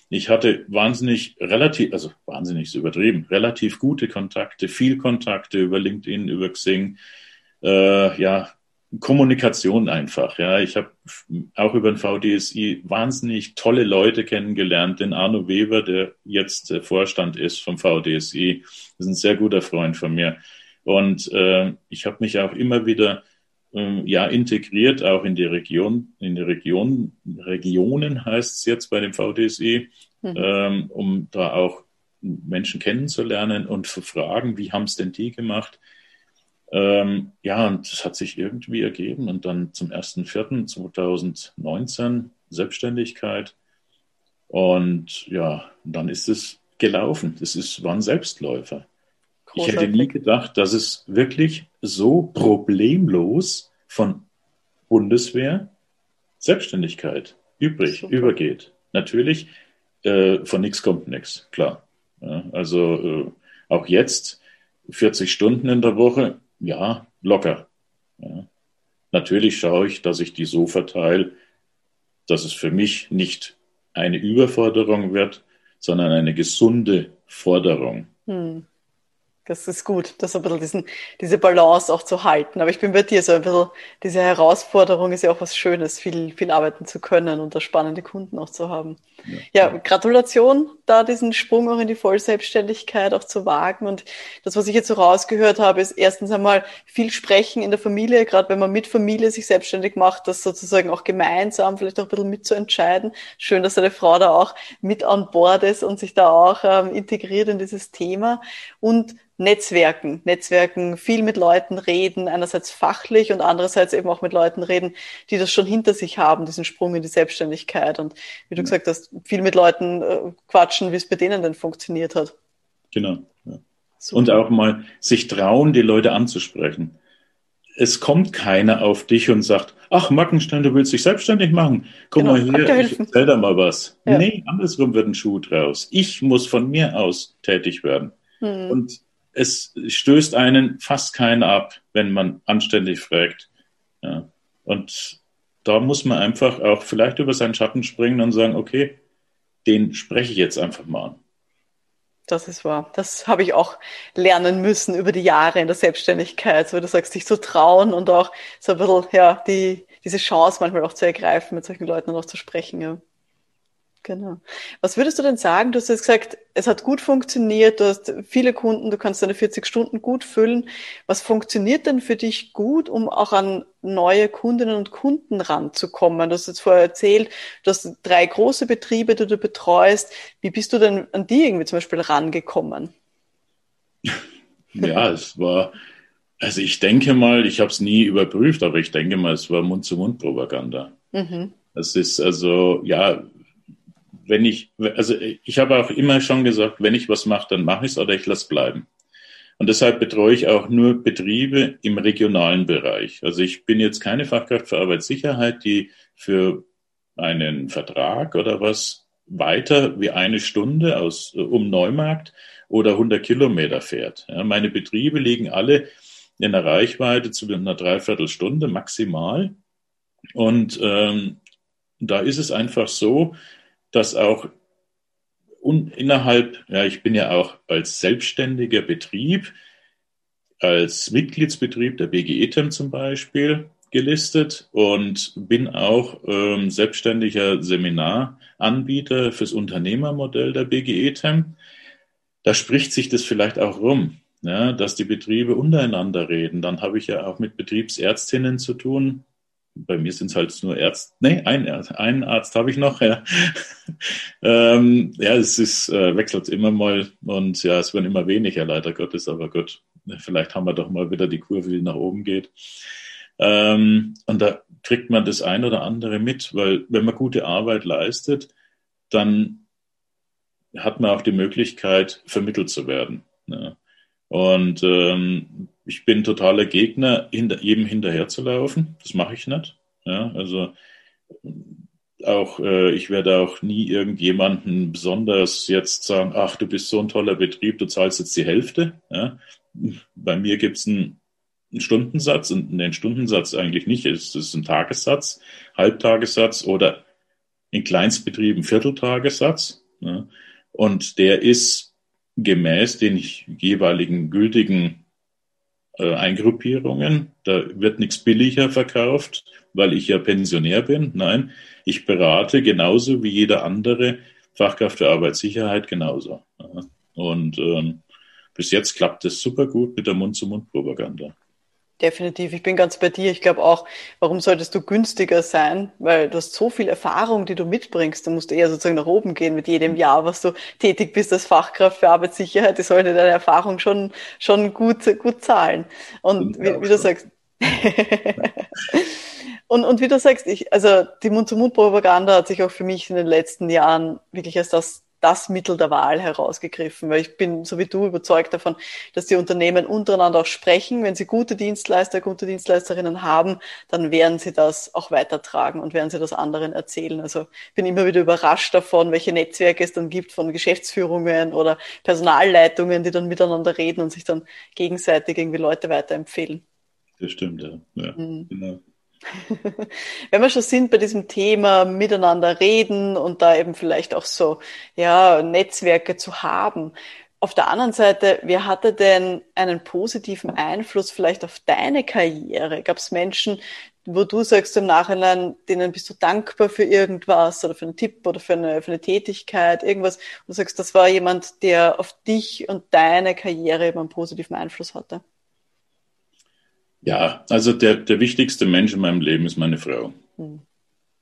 ich hatte wahnsinnig, relativ, also wahnsinnig ist übertrieben, relativ gute Kontakte, viel Kontakte über LinkedIn, über Xing, äh, ja, Kommunikation einfach. Ja, ich habe auch über den VDSI wahnsinnig tolle Leute kennengelernt. Den Arno Weber, der jetzt der Vorstand ist vom VDSI, ist ein sehr guter Freund von mir. Und äh, ich habe mich auch immer wieder ähm, ja integriert, auch in die Region, in die Region, Regionen heißt es jetzt bei dem VDSI, mhm. ähm, um da auch Menschen kennenzulernen und zu fragen, wie haben es denn die gemacht? Ähm, ja, und das hat sich irgendwie ergeben und dann zum 1.4.2019 Selbstständigkeit und ja, dann ist es gelaufen. Das ist, war ein Selbstläufer. Ich hätte nie gedacht, dass es wirklich so problemlos von Bundeswehr Selbstständigkeit übrig, Super. übergeht. Natürlich, äh, von nichts kommt nichts, klar. Ja, also äh, auch jetzt 40 Stunden in der Woche, ja, locker. Ja. Natürlich schaue ich, dass ich die so verteile, dass es für mich nicht eine Überforderung wird, sondern eine gesunde Forderung. Hm. Das ist gut, das ein bisschen diesen, diese Balance auch zu halten. Aber ich bin bei dir so ein bisschen, diese Herausforderung ist ja auch was Schönes, viel, viel arbeiten zu können und da spannende Kunden auch zu haben. Ja, ja, Gratulation, da diesen Sprung auch in die Vollselbstständigkeit auch zu wagen. Und das, was ich jetzt so rausgehört habe, ist erstens einmal viel sprechen in der Familie, gerade wenn man mit Familie sich selbstständig macht, das sozusagen auch gemeinsam vielleicht auch ein bisschen mitzuentscheiden. Schön, dass deine Frau da auch mit an Bord ist und sich da auch ähm, integriert in dieses Thema. Und Netzwerken, Netzwerken, viel mit Leuten reden, einerseits fachlich und andererseits eben auch mit Leuten reden, die das schon hinter sich haben, diesen Sprung in die Selbstständigkeit und wie du mhm. gesagt hast, viel mit Leuten äh, quatschen, wie es bei denen denn funktioniert hat. Genau. Ja. Und auch mal sich trauen, die Leute anzusprechen. Es kommt keiner auf dich und sagt, ach, Mackenstein, du willst dich selbstständig machen. Komm genau, mal her, ich erzähl da mal was. Ja. Nee, andersrum wird ein Schuh draus. Ich muss von mir aus tätig werden. Hm. Und es stößt einen fast keinen ab, wenn man anständig fragt. Ja. Und da muss man einfach auch vielleicht über seinen Schatten springen und sagen, okay, den spreche ich jetzt einfach mal an. Das ist wahr. Das habe ich auch lernen müssen über die Jahre in der Selbstständigkeit, so wie du sagst, dich zu trauen und auch so ein bisschen, ja, die, diese Chance manchmal auch zu ergreifen, mit solchen Leuten noch zu sprechen, ja. Genau. Was würdest du denn sagen? Du hast jetzt gesagt, es hat gut funktioniert, du hast viele Kunden, du kannst deine 40 Stunden gut füllen. Was funktioniert denn für dich gut, um auch an neue Kundinnen und Kunden ranzukommen? Du hast jetzt vorher erzählt, du hast drei große Betriebe, die du betreust. Wie bist du denn an die irgendwie zum Beispiel rangekommen? Ja, es war, also ich denke mal, ich habe es nie überprüft, aber ich denke mal, es war Mund-zu-Mund-Propaganda. Mhm. Es ist also, ja, wenn ich, also ich habe auch immer schon gesagt, wenn ich was mache, dann mache ich es oder ich lasse bleiben. Und deshalb betreue ich auch nur Betriebe im regionalen Bereich. Also ich bin jetzt keine Fachkraft für Arbeitssicherheit, die für einen Vertrag oder was weiter wie eine Stunde aus um Neumarkt oder 100 Kilometer fährt. Ja, meine Betriebe liegen alle in der Reichweite zu einer Dreiviertelstunde maximal. Und ähm, da ist es einfach so, dass auch innerhalb, ja, ich bin ja auch als selbstständiger Betrieb, als Mitgliedsbetrieb der BGETEM zum Beispiel gelistet und bin auch ähm, selbstständiger Seminaranbieter fürs Unternehmermodell der BGETEM. Da spricht sich das vielleicht auch rum, ja, dass die Betriebe untereinander reden. Dann habe ich ja auch mit Betriebsärztinnen zu tun, bei mir sind es halt nur Ärzte. Nee, ein, einen Arzt habe ich noch, ja. *laughs* ähm, ja, es ist, äh, wechselt immer mal und ja, es werden immer weniger, leider Gottes, aber gut, vielleicht haben wir doch mal wieder die Kurve, die nach oben geht. Ähm, und da kriegt man das ein oder andere mit, weil wenn man gute Arbeit leistet, dann hat man auch die Möglichkeit, vermittelt zu werden. Ja. Und ähm, ich bin totaler Gegner, hinter, jedem hinterherzulaufen. Das mache ich nicht. Ja, also auch äh, ich werde auch nie irgendjemanden besonders jetzt sagen, ach, du bist so ein toller Betrieb, du zahlst jetzt die Hälfte. Ja. Bei mir gibt es einen, einen, Stundensatz und den Stundensatz eigentlich nicht. Es ist ein Tagessatz, Halbtagessatz oder in Kleinstbetrieben Vierteltagessatz. Ja. Und der ist gemäß den jeweiligen gültigen äh, Eingruppierungen. Da wird nichts billiger verkauft, weil ich ja Pensionär bin. Nein, ich berate genauso wie jeder andere Fachkraft für Arbeitssicherheit genauso. Und ähm, bis jetzt klappt es super gut mit der Mund-zu-Mund-Propaganda. Definitiv, ich bin ganz bei dir. Ich glaube auch, warum solltest du günstiger sein? Weil du hast so viel Erfahrung, die du mitbringst. Du musst eher sozusagen nach oben gehen mit jedem Jahr, was du tätig bist als Fachkraft für Arbeitssicherheit. Die sollte deine Erfahrung schon, schon gut, gut zahlen. Und wie, wie du sagst, *laughs* und, und wie du sagst, ich, also die Mund-zu-Mund-Propaganda hat sich auch für mich in den letzten Jahren wirklich als das das Mittel der Wahl herausgegriffen, weil ich bin, so wie du, überzeugt davon, dass die Unternehmen untereinander auch sprechen. Wenn sie gute Dienstleister, gute Dienstleisterinnen haben, dann werden sie das auch weitertragen und werden sie das anderen erzählen. Also ich bin immer wieder überrascht davon, welche Netzwerke es dann gibt von Geschäftsführungen oder Personalleitungen, die dann miteinander reden und sich dann gegenseitig irgendwie Leute weiterempfehlen. Das stimmt, ja. ja mhm. genau. *laughs* Wenn wir schon sind bei diesem Thema miteinander reden und da eben vielleicht auch so, ja, Netzwerke zu haben. auf der anderen Seite, wer hatte denn einen positiven Einfluss vielleicht auf deine Karriere? Gab es Menschen, wo du sagst im Nachhinein, denen bist du dankbar für irgendwas oder für einen Tipp oder für eine, für eine Tätigkeit, irgendwas, und du sagst, das war jemand, der auf dich und deine Karriere eben einen positiven Einfluss hatte? Ja, also der, der wichtigste Mensch in meinem Leben ist meine Frau. Hm.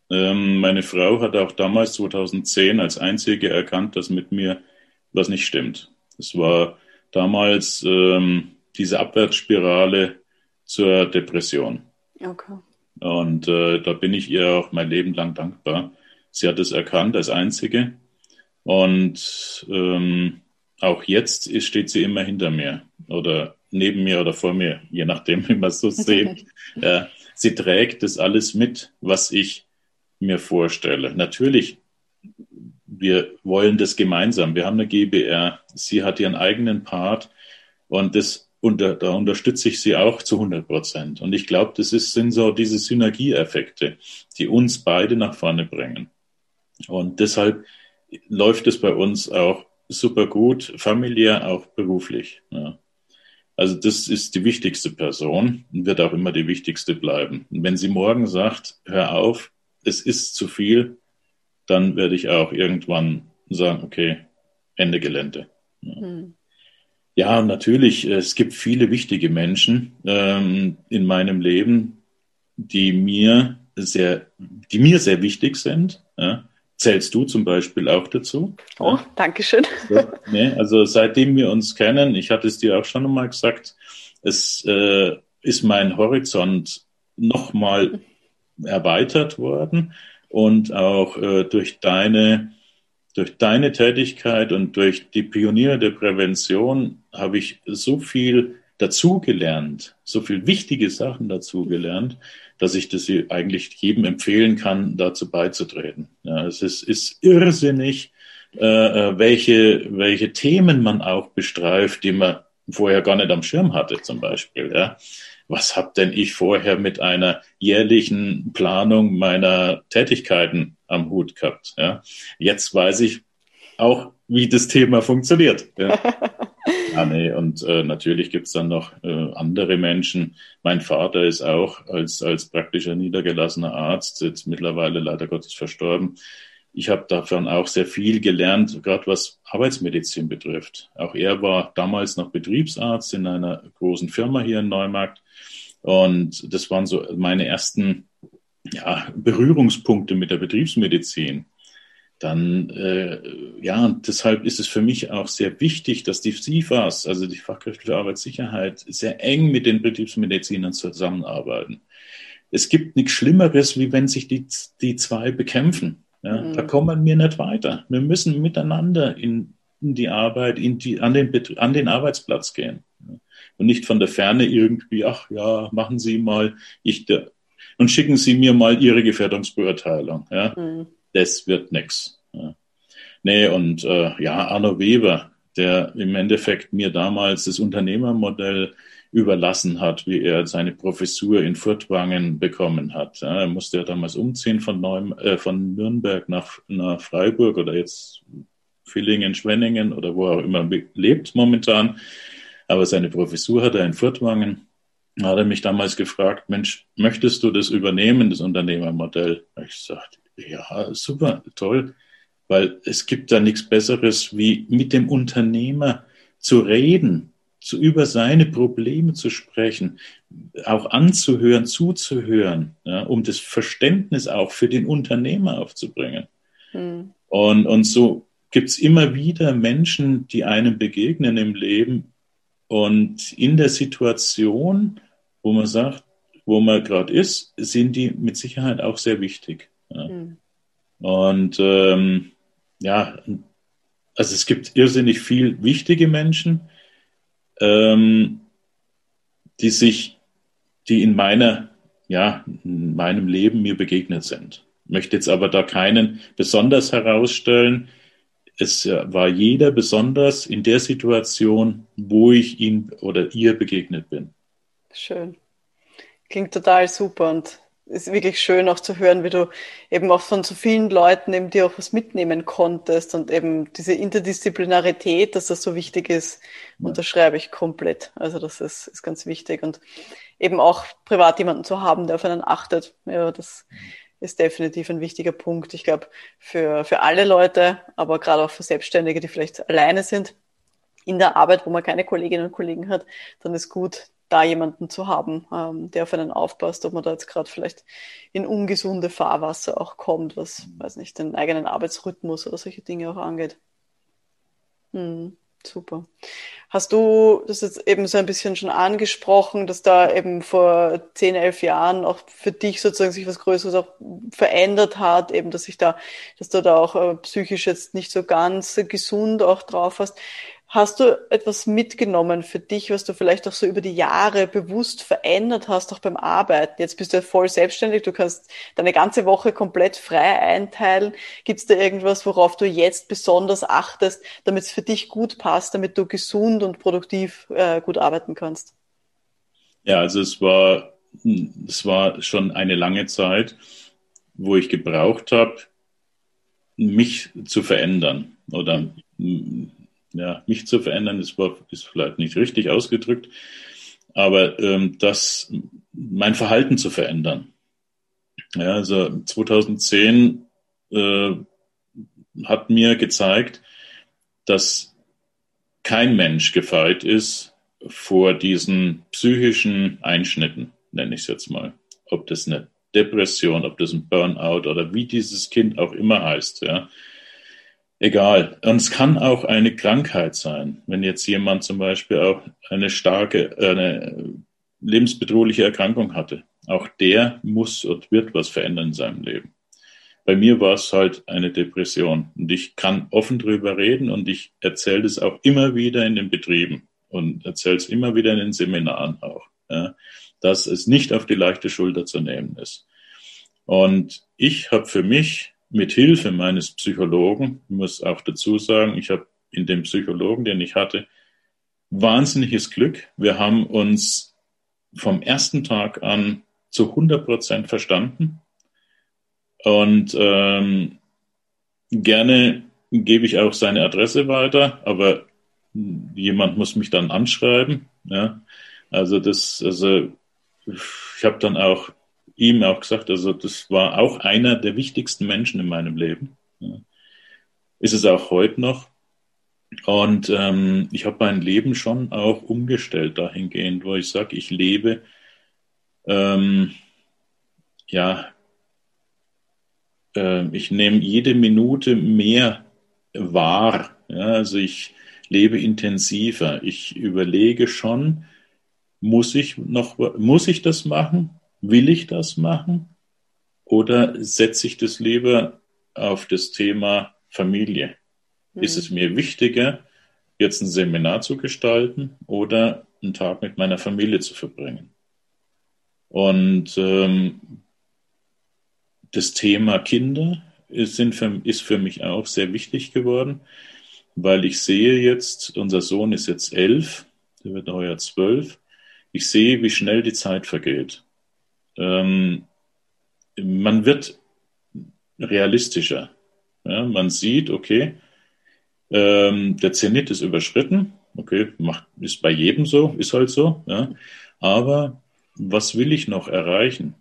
Ähm, meine Frau hat auch damals 2010 als einzige erkannt, dass mit mir was nicht stimmt. Es war damals ähm, diese Abwärtsspirale zur Depression. Okay. Und äh, da bin ich ihr auch mein Leben lang dankbar. Sie hat es erkannt als Einzige. Und ähm, auch jetzt ist, steht sie immer hinter mir oder neben mir oder vor mir, je nachdem, *laughs* wie man es so sieht. äh, *laughs* sie trägt das alles mit, was ich mir vorstelle. Natürlich, wir wollen das gemeinsam. Wir haben eine GBR. Sie hat ihren eigenen Part und das da, da unterstütze ich sie auch zu 100 Prozent. Und ich glaube, das ist, sind so diese Synergieeffekte, die uns beide nach vorne bringen. Und deshalb läuft es bei uns auch super gut, familiär, auch beruflich. Ja. Also das ist die wichtigste Person und wird auch immer die wichtigste bleiben. Und wenn sie morgen sagt, hör auf, es ist zu viel, dann werde ich auch irgendwann sagen, okay, Ende Gelände. Ja. Hm. Ja, natürlich. Es gibt viele wichtige Menschen ähm, in meinem Leben, die mir sehr, die mir sehr wichtig sind. Ja. Zählst du zum Beispiel auch dazu? Oh, ja. danke schön. So, ne, also seitdem wir uns kennen, ich hatte es dir auch schon einmal gesagt, es äh, ist mein Horizont nochmal erweitert worden und auch äh, durch deine durch deine Tätigkeit und durch die Pioniere der Prävention habe ich so viel dazugelernt, so viel wichtige Sachen dazugelernt, dass ich das eigentlich jedem empfehlen kann, dazu beizutreten. Ja, es ist, ist irrsinnig, äh, äh, welche, welche Themen man auch bestreift, die man vorher gar nicht am Schirm hatte, zum Beispiel. Ja. Was hab denn ich vorher mit einer jährlichen Planung meiner Tätigkeiten am Hut gehabt? Ja. Jetzt weiß ich auch, wie das Thema funktioniert. Ja. *laughs* Ja, nee, und äh, natürlich gibt's dann noch äh, andere Menschen. Mein Vater ist auch als, als praktischer niedergelassener Arzt, jetzt mittlerweile leider Gottes verstorben. Ich habe davon auch sehr viel gelernt, gerade was Arbeitsmedizin betrifft. Auch er war damals noch Betriebsarzt in einer großen Firma hier in Neumarkt. Und das waren so meine ersten ja, Berührungspunkte mit der Betriebsmedizin dann äh, ja, und deshalb ist es für mich auch sehr wichtig, dass die SIFAs, also die Fachkräfte für Arbeitssicherheit, sehr eng mit den Betriebsmedizinern zusammenarbeiten. Es gibt nichts Schlimmeres, wie wenn sich die, die zwei bekämpfen. Ja, mhm. Da kommen wir nicht weiter. Wir müssen miteinander in, in die Arbeit, in die, an, den, an den Arbeitsplatz gehen. Und nicht von der Ferne irgendwie, ach ja, machen Sie mal, ich, und schicken Sie mir mal Ihre Gefährdungsbeurteilung. Ja. Mhm das wird nix. Ja. Nee, und äh, ja, Arno Weber, der im Endeffekt mir damals das Unternehmermodell überlassen hat, wie er seine Professur in Furtwangen bekommen hat. Ja, er musste ja damals umziehen von, Neum, äh, von Nürnberg nach, nach Freiburg oder jetzt Villingen, Schwenningen oder wo auch immer lebt momentan. Aber seine Professur hat er in Furtwangen. Da hat er mich damals gefragt, Mensch, möchtest du das übernehmen, das Unternehmermodell? Ich sagte, ja, super, toll, weil es gibt da nichts Besseres, wie mit dem Unternehmer zu reden, zu über seine Probleme zu sprechen, auch anzuhören, zuzuhören, ja, um das Verständnis auch für den Unternehmer aufzubringen. Hm. Und, und so gibt's immer wieder Menschen, die einem begegnen im Leben und in der Situation, wo man sagt, wo man gerade ist, sind die mit Sicherheit auch sehr wichtig. Ja. Mhm. Und ähm, ja, also es gibt irrsinnig viel wichtige Menschen, ähm, die sich, die in meiner, ja, in meinem Leben mir begegnet sind. Ich möchte jetzt aber da keinen besonders herausstellen. Es war jeder besonders in der Situation, wo ich ihm oder ihr begegnet bin. Schön. Klingt total super und ist wirklich schön auch zu hören, wie du eben auch von so vielen Leuten eben dir auch was mitnehmen konntest und eben diese Interdisziplinarität, dass das so wichtig ist, ja. unterschreibe ich komplett. Also das ist, ist ganz wichtig und eben auch privat jemanden zu haben, der auf einen achtet. Ja, das ist definitiv ein wichtiger Punkt. Ich glaube, für, für alle Leute, aber gerade auch für Selbstständige, die vielleicht alleine sind in der Arbeit, wo man keine Kolleginnen und Kollegen hat, dann ist gut, da jemanden zu haben, ähm, der auf einen aufpasst, ob man da jetzt gerade vielleicht in ungesunde Fahrwasser auch kommt, was, weiß nicht, den eigenen Arbeitsrhythmus oder solche Dinge auch angeht. Hm, super. Hast du das jetzt eben so ein bisschen schon angesprochen, dass da eben vor zehn, elf Jahren auch für dich sozusagen sich was Größeres auch verändert hat, eben, dass sich da, dass du da auch äh, psychisch jetzt nicht so ganz gesund auch drauf hast. Hast du etwas mitgenommen für dich, was du vielleicht auch so über die Jahre bewusst verändert hast, auch beim Arbeiten? Jetzt bist du ja voll selbstständig, du kannst deine ganze Woche komplett frei einteilen. Gibt es da irgendwas, worauf du jetzt besonders achtest, damit es für dich gut passt, damit du gesund und produktiv äh, gut arbeiten kannst? Ja, also es war, es war schon eine lange Zeit, wo ich gebraucht habe, mich zu verändern oder ja, mich zu verändern, ist, ist vielleicht nicht richtig ausgedrückt, aber ähm, das, mein Verhalten zu verändern. Ja, also 2010 äh, hat mir gezeigt, dass kein Mensch gefeit ist vor diesen psychischen Einschnitten, nenne ich es jetzt mal. Ob das eine Depression, ob das ein Burnout oder wie dieses Kind auch immer heißt, ja egal. Und es kann auch eine Krankheit sein, wenn jetzt jemand zum Beispiel auch eine starke, eine lebensbedrohliche Erkrankung hatte. Auch der muss und wird was verändern in seinem Leben. Bei mir war es halt eine Depression und ich kann offen drüber reden und ich erzähle es auch immer wieder in den Betrieben und erzähle es immer wieder in den Seminaren auch, ja, dass es nicht auf die leichte Schulter zu nehmen ist. Und ich habe für mich mit Hilfe meines Psychologen, muss auch dazu sagen, ich habe in dem Psychologen, den ich hatte, wahnsinniges Glück. Wir haben uns vom ersten Tag an zu 100 Prozent verstanden. Und ähm, gerne gebe ich auch seine Adresse weiter, aber jemand muss mich dann anschreiben. Ja. Also das, also ich habe dann auch ihm auch gesagt, also das war auch einer der wichtigsten Menschen in meinem Leben. Ist es auch heute noch. Und ähm, ich habe mein Leben schon auch umgestellt dahingehend, wo ich sage, ich lebe ähm, ja, äh, ich nehme jede Minute mehr wahr. Ja, also ich lebe intensiver. Ich überlege schon, muss ich noch, muss ich das machen? Will ich das machen oder setze ich das lieber auf das Thema Familie? Mhm. Ist es mir wichtiger, jetzt ein Seminar zu gestalten oder einen Tag mit meiner Familie zu verbringen? Und ähm, das Thema Kinder ist, für, ist für mich auch sehr wichtig geworden, weil ich sehe jetzt, unser Sohn ist jetzt elf, der wird heuer zwölf. Ich sehe, wie schnell die Zeit vergeht ähm, man wird realistischer. Ja, man sieht, okay, ähm, der Zenit ist überschritten. Okay, macht, ist bei jedem so, ist halt so. Ja. Aber was will ich noch erreichen?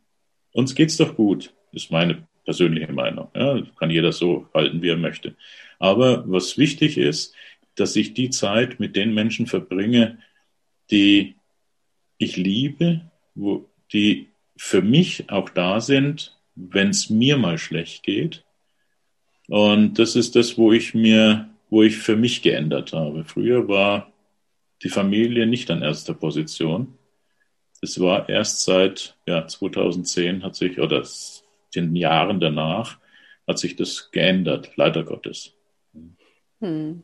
Uns geht's doch gut, ist meine persönliche Meinung. Ja, kann jeder so halten, wie er möchte. Aber was wichtig ist, dass ich die Zeit mit den Menschen verbringe, die ich liebe, wo, die für mich auch da sind, wenn es mir mal schlecht geht. Und das ist das, wo ich mir, wo ich für mich geändert habe. Früher war die Familie nicht an erster Position. Es war erst seit ja, 2010 hat sich, oder den Jahren danach, hat sich das geändert, leider Gottes. Hm.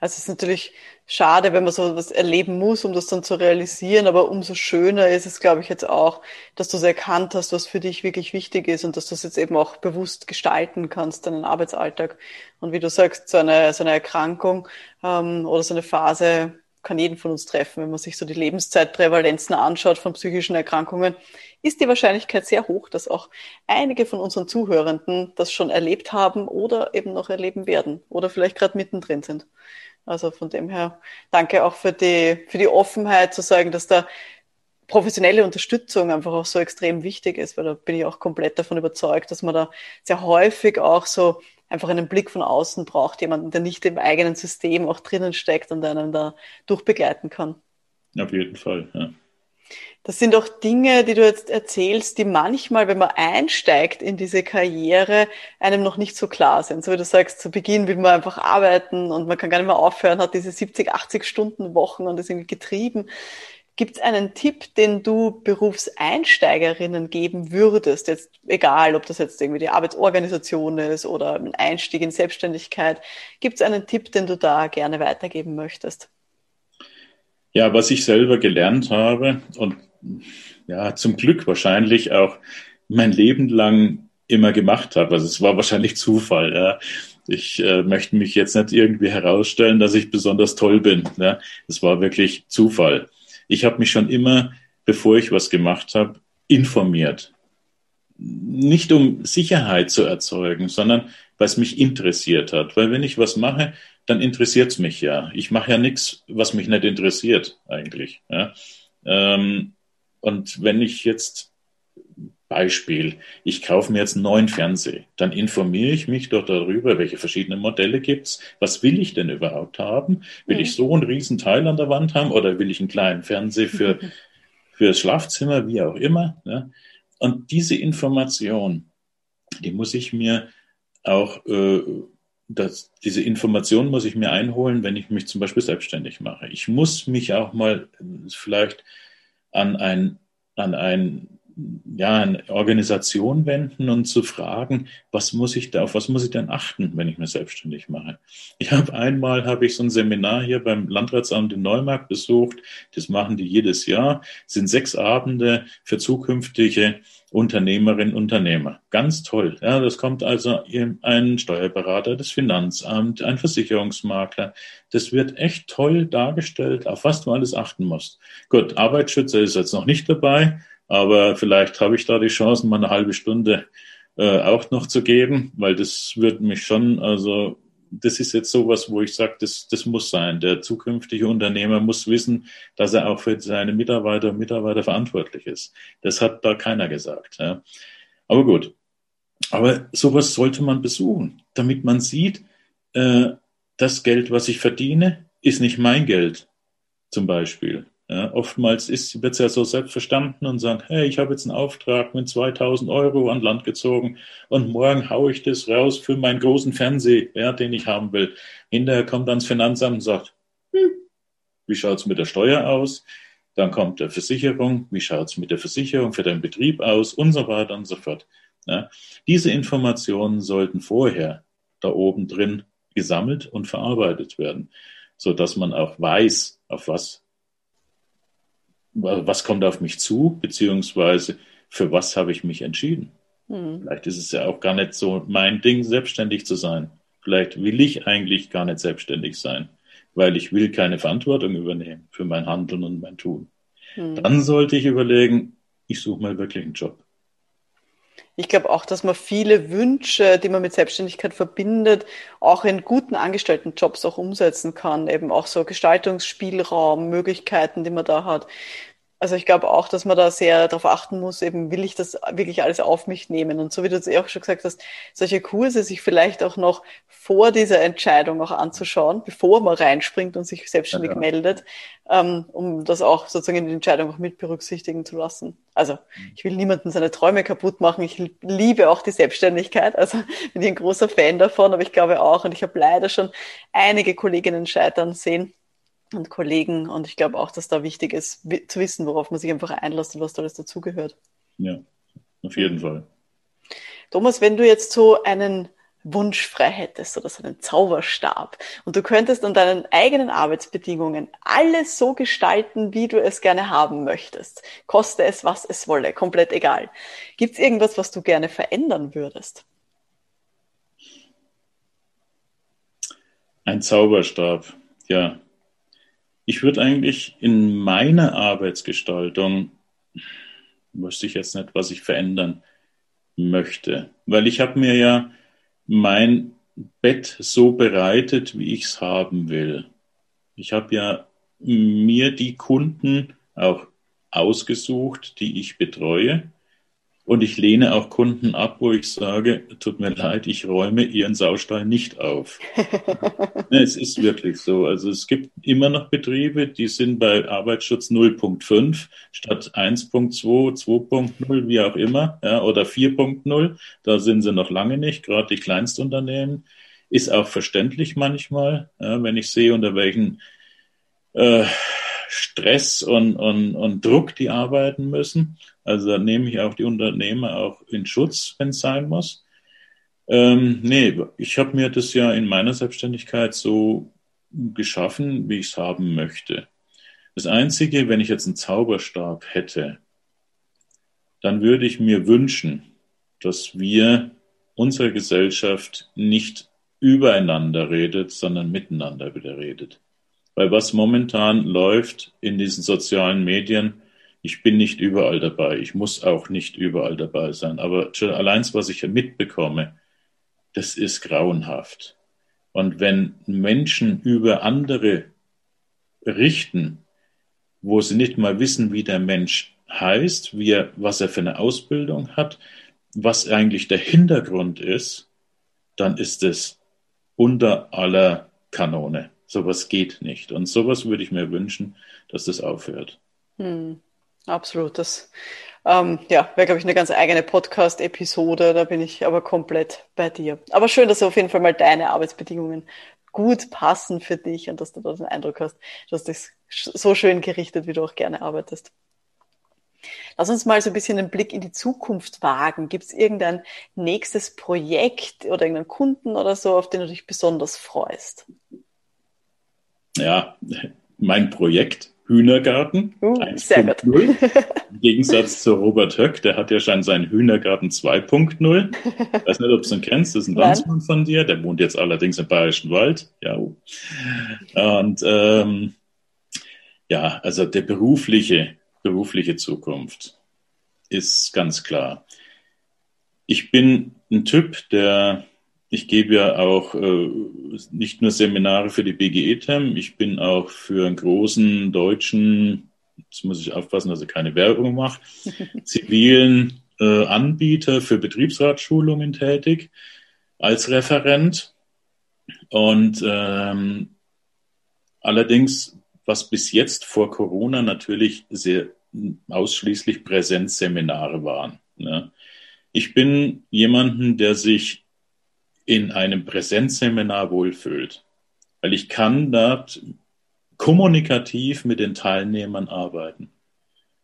Also es ist natürlich schade, wenn man so was erleben muss, um das dann zu realisieren, aber umso schöner ist es, glaube ich, jetzt auch, dass du es erkannt hast, was für dich wirklich wichtig ist und dass du es jetzt eben auch bewusst gestalten kannst, deinen Arbeitsalltag. Und wie du sagst, so eine, so eine Erkrankung ähm, oder so eine Phase kann jeden von uns treffen. Wenn man sich so die Lebenszeitprävalenzen anschaut von psychischen Erkrankungen, ist die Wahrscheinlichkeit sehr hoch, dass auch einige von unseren Zuhörenden das schon erlebt haben oder eben noch erleben werden oder vielleicht gerade mittendrin sind. Also von dem her danke auch für die, für die Offenheit zu sagen, dass da professionelle Unterstützung einfach auch so extrem wichtig ist, weil da bin ich auch komplett davon überzeugt, dass man da sehr häufig auch so einfach einen Blick von außen braucht, jemanden, der nicht im eigenen System auch drinnen steckt und einen da durchbegleiten kann. Auf jeden Fall, ja. Das sind auch Dinge, die du jetzt erzählst, die manchmal, wenn man einsteigt in diese Karriere, einem noch nicht so klar sind. So wie du sagst, zu Beginn will man einfach arbeiten und man kann gar nicht mehr aufhören, hat diese 70, 80 Stunden Wochen und ist irgendwie getrieben. Gibt es einen Tipp, den du Berufseinsteigerinnen geben würdest? Jetzt egal, ob das jetzt irgendwie die Arbeitsorganisation ist oder ein Einstieg in Selbstständigkeit. Gibt es einen Tipp, den du da gerne weitergeben möchtest? Ja, was ich selber gelernt habe und ja, zum Glück wahrscheinlich auch mein Leben lang immer gemacht habe. Also es war wahrscheinlich Zufall. Ja. Ich äh, möchte mich jetzt nicht irgendwie herausstellen, dass ich besonders toll bin. Ja. Es war wirklich Zufall ich habe mich schon immer, bevor ich was gemacht habe, informiert. Nicht um Sicherheit zu erzeugen, sondern es mich interessiert hat. Weil wenn ich was mache, dann interessiert es mich ja. Ich mache ja nichts, was mich nicht interessiert eigentlich. Ja. Ähm, und wenn ich jetzt Beispiel, ich kaufe mir jetzt einen neuen Fernseher, dann informiere ich mich doch darüber, welche verschiedenen Modelle gibt's, was will ich denn überhaupt haben? Will mhm. ich so einen riesen Teil an der Wand haben oder will ich einen kleinen Fernseher für, *laughs* für das Schlafzimmer, wie auch immer? Ja? Und diese Information, die muss ich mir auch, äh, das, diese Information muss ich mir einholen, wenn ich mich zum Beispiel selbstständig mache. Ich muss mich auch mal vielleicht an ein, an ein ja, eine Organisation wenden und zu fragen, was muss ich da, auf was muss ich denn achten, wenn ich mich selbstständig mache? Ich habe einmal, habe ich so ein Seminar hier beim Landratsamt in Neumarkt besucht. Das machen die jedes Jahr. Das sind sechs Abende für zukünftige Unternehmerinnen und Unternehmer. Ganz toll. Ja, das kommt also ein Steuerberater, das Finanzamt, ein Versicherungsmakler. Das wird echt toll dargestellt, auf was du alles achten musst. Gut, Arbeitsschützer ist jetzt noch nicht dabei. Aber vielleicht habe ich da die Chance, mal eine halbe Stunde äh, auch noch zu geben, weil das wird mich schon, also das ist jetzt sowas, wo ich sage, das, das muss sein. Der zukünftige Unternehmer muss wissen, dass er auch für seine Mitarbeiter und Mitarbeiter verantwortlich ist. Das hat da keiner gesagt. Ja. Aber gut. Aber sowas sollte man besuchen, damit man sieht, äh, das Geld, was ich verdiene, ist nicht mein Geld, zum Beispiel. Ja, oftmals wird es ja so selbstverstanden und sagen, hey, ich habe jetzt einen Auftrag mit 2000 Euro an Land gezogen und morgen haue ich das raus für meinen großen Fernseher, ja, den ich haben will. Hinterher kommt dann das Finanzamt und sagt, hm, wie schaut's mit der Steuer aus? Dann kommt der Versicherung, wie schaut's mit der Versicherung für deinen Betrieb aus und so weiter und so fort. Ja, diese Informationen sollten vorher da oben drin gesammelt und verarbeitet werden, so dass man auch weiß, auf was was kommt auf mich zu, beziehungsweise für was habe ich mich entschieden. Mhm. Vielleicht ist es ja auch gar nicht so mein Ding, selbstständig zu sein. Vielleicht will ich eigentlich gar nicht selbstständig sein, weil ich will keine Verantwortung übernehmen für mein Handeln und mein Tun. Mhm. Dann sollte ich überlegen, ich suche mal wirklich einen Job. Ich glaube auch, dass man viele Wünsche, die man mit Selbstständigkeit verbindet, auch in guten Angestelltenjobs auch umsetzen kann. Eben auch so Gestaltungsspielraum, Möglichkeiten, die man da hat. Also ich glaube auch, dass man da sehr darauf achten muss, eben will ich das wirklich alles auf mich nehmen. Und so wie du es eh auch schon gesagt hast, solche Kurse sich vielleicht auch noch vor dieser Entscheidung auch anzuschauen, bevor man reinspringt und sich selbstständig ja. meldet, ähm, um das auch sozusagen in die Entscheidung auch mit berücksichtigen zu lassen. Also mhm. ich will niemanden seine Träume kaputt machen. Ich liebe auch die Selbstständigkeit. Also *laughs* bin ich ein großer Fan davon, aber ich glaube auch, und ich habe leider schon einige Kolleginnen scheitern sehen, und Kollegen. Und ich glaube auch, dass da wichtig ist, zu wissen, worauf man sich einfach einlässt und was da alles dazugehört. Ja, auf jeden Fall. Thomas, wenn du jetzt so einen Wunsch frei hättest oder so einen Zauberstab und du könntest an deinen eigenen Arbeitsbedingungen alles so gestalten, wie du es gerne haben möchtest, koste es, was es wolle, komplett egal. Gibt es irgendwas, was du gerne verändern würdest? Ein Zauberstab, ja. Ich würde eigentlich in meiner Arbeitsgestaltung, wüsste ich jetzt nicht, was ich verändern möchte, weil ich habe mir ja mein Bett so bereitet, wie ich es haben will. Ich habe ja mir die Kunden auch ausgesucht, die ich betreue. Und ich lehne auch Kunden ab, wo ich sage, tut mir leid, ich räume Ihren Saustall nicht auf. *laughs* es ist wirklich so. Also es gibt immer noch Betriebe, die sind bei Arbeitsschutz 0.5 statt 1.2, 2.0, wie auch immer, ja, oder 4.0. Da sind sie noch lange nicht, gerade die Kleinstunternehmen. Ist auch verständlich manchmal, ja, wenn ich sehe, unter welchen äh, Stress und, und, und Druck, die arbeiten müssen. Also da nehme ich auch die Unternehmer auch in Schutz, wenn es sein muss. Ähm, nee, ich habe mir das ja in meiner Selbstständigkeit so geschaffen, wie ich es haben möchte. Das Einzige, wenn ich jetzt einen Zauberstab hätte, dann würde ich mir wünschen, dass wir unsere Gesellschaft nicht übereinander redet, sondern miteinander wieder redet. Weil was momentan läuft in diesen sozialen Medien, ich bin nicht überall dabei. Ich muss auch nicht überall dabei sein. Aber schon allein, was ich mitbekomme, das ist grauenhaft. Und wenn Menschen über andere richten, wo sie nicht mal wissen, wie der Mensch heißt, wie er, was er für eine Ausbildung hat, was eigentlich der Hintergrund ist, dann ist es unter aller Kanone. Sowas geht nicht. Und sowas würde ich mir wünschen, dass das aufhört. Hm, absolut. Das ähm, ja, wäre, glaube ich, eine ganz eigene Podcast-Episode. Da bin ich aber komplett bei dir. Aber schön, dass auf jeden Fall mal deine Arbeitsbedingungen gut passen für dich und dass du da den Eindruck hast, dass das so schön gerichtet, wie du auch gerne arbeitest. Lass uns mal so ein bisschen einen Blick in die Zukunft wagen. Gibt es irgendein nächstes Projekt oder irgendeinen Kunden oder so, auf den du dich besonders freust? ja, mein Projekt Hühnergarten uh, sehr gut. *laughs* Im Gegensatz zu Robert Höck, der hat ja schon seinen Hühnergarten 2.0. Ich weiß nicht, ob du ihn kennst, das ist ein Landsmann von dir, der wohnt jetzt allerdings im Bayerischen Wald. Ja. Und ähm, ja, also der berufliche, berufliche Zukunft ist ganz klar. Ich bin ein Typ, der ich gebe ja auch äh, nicht nur Seminare für die BGE-TEM, ich bin auch für einen großen deutschen, jetzt muss ich aufpassen, dass ich keine Werbung mache, *laughs* zivilen äh, Anbieter für Betriebsratsschulungen tätig als Referent. Und ähm, allerdings, was bis jetzt vor Corona natürlich sehr ausschließlich Präsenzseminare waren. Ne? Ich bin jemanden, der sich in einem Präsenzseminar wohlfühlt. Weil ich kann dort kommunikativ mit den Teilnehmern arbeiten.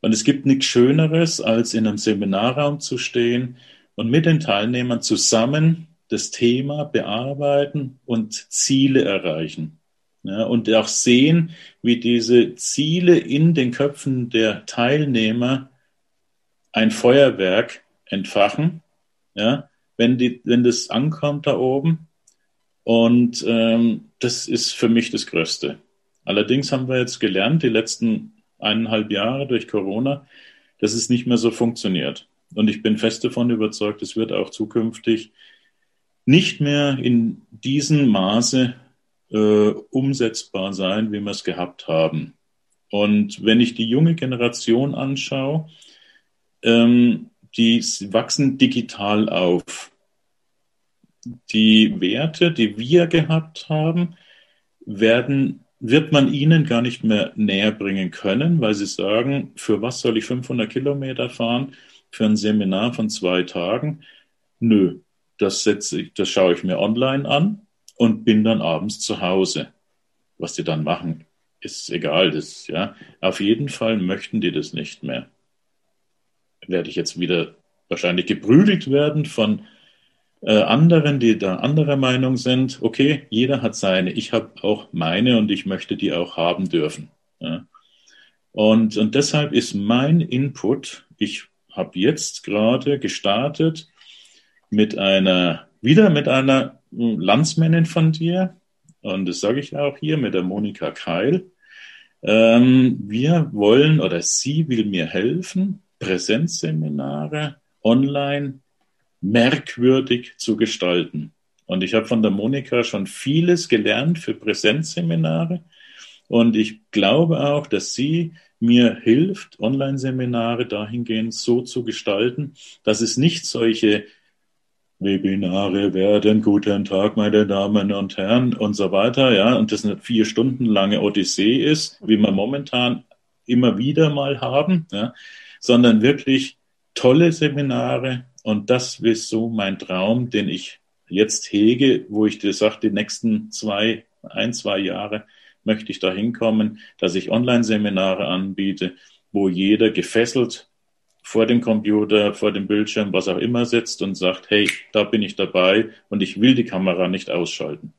Und es gibt nichts Schöneres, als in einem Seminarraum zu stehen und mit den Teilnehmern zusammen das Thema bearbeiten und Ziele erreichen. Ja, und auch sehen, wie diese Ziele in den Köpfen der Teilnehmer ein Feuerwerk entfachen, ja, wenn, die, wenn das ankommt da oben. Und ähm, das ist für mich das Größte. Allerdings haben wir jetzt gelernt, die letzten eineinhalb Jahre durch Corona, dass es nicht mehr so funktioniert. Und ich bin fest davon überzeugt, es wird auch zukünftig nicht mehr in diesem Maße äh, umsetzbar sein, wie wir es gehabt haben. Und wenn ich die junge Generation anschaue, ähm, die wachsen digital auf. Die Werte, die wir gehabt haben, werden, wird man ihnen gar nicht mehr näher bringen können, weil sie sagen, für was soll ich 500 Kilometer fahren? Für ein Seminar von zwei Tagen? Nö, das setze ich, das schaue ich mir online an und bin dann abends zu Hause. Was die dann machen, ist egal. Das, ja. Auf jeden Fall möchten die das nicht mehr werde ich jetzt wieder wahrscheinlich geprügelt werden von äh, anderen, die da anderer Meinung sind. Okay, jeder hat seine. Ich habe auch meine und ich möchte die auch haben dürfen. Ja. Und, und deshalb ist mein Input, ich habe jetzt gerade gestartet mit einer, wieder mit einer Landsmännin von dir, und das sage ich auch hier, mit der Monika Keil. Ähm, wir wollen oder sie will mir helfen, Präsenzseminare online merkwürdig zu gestalten. Und ich habe von der Monika schon vieles gelernt für Präsenzseminare. Und ich glaube auch, dass sie mir hilft, Online-Seminare dahingehend so zu gestalten, dass es nicht solche Webinare werden, guten Tag, meine Damen und Herren und so weiter, ja, und das eine vier Stunden lange Odyssee ist, wie wir momentan immer wieder mal haben, ja, sondern wirklich tolle Seminare und das ist so mein Traum, den ich jetzt hege, wo ich dir sage, die nächsten zwei, ein, zwei Jahre möchte ich da hinkommen, dass ich Online-Seminare anbiete, wo jeder gefesselt vor dem Computer, vor dem Bildschirm, was auch immer sitzt und sagt, hey, da bin ich dabei und ich will die Kamera nicht ausschalten.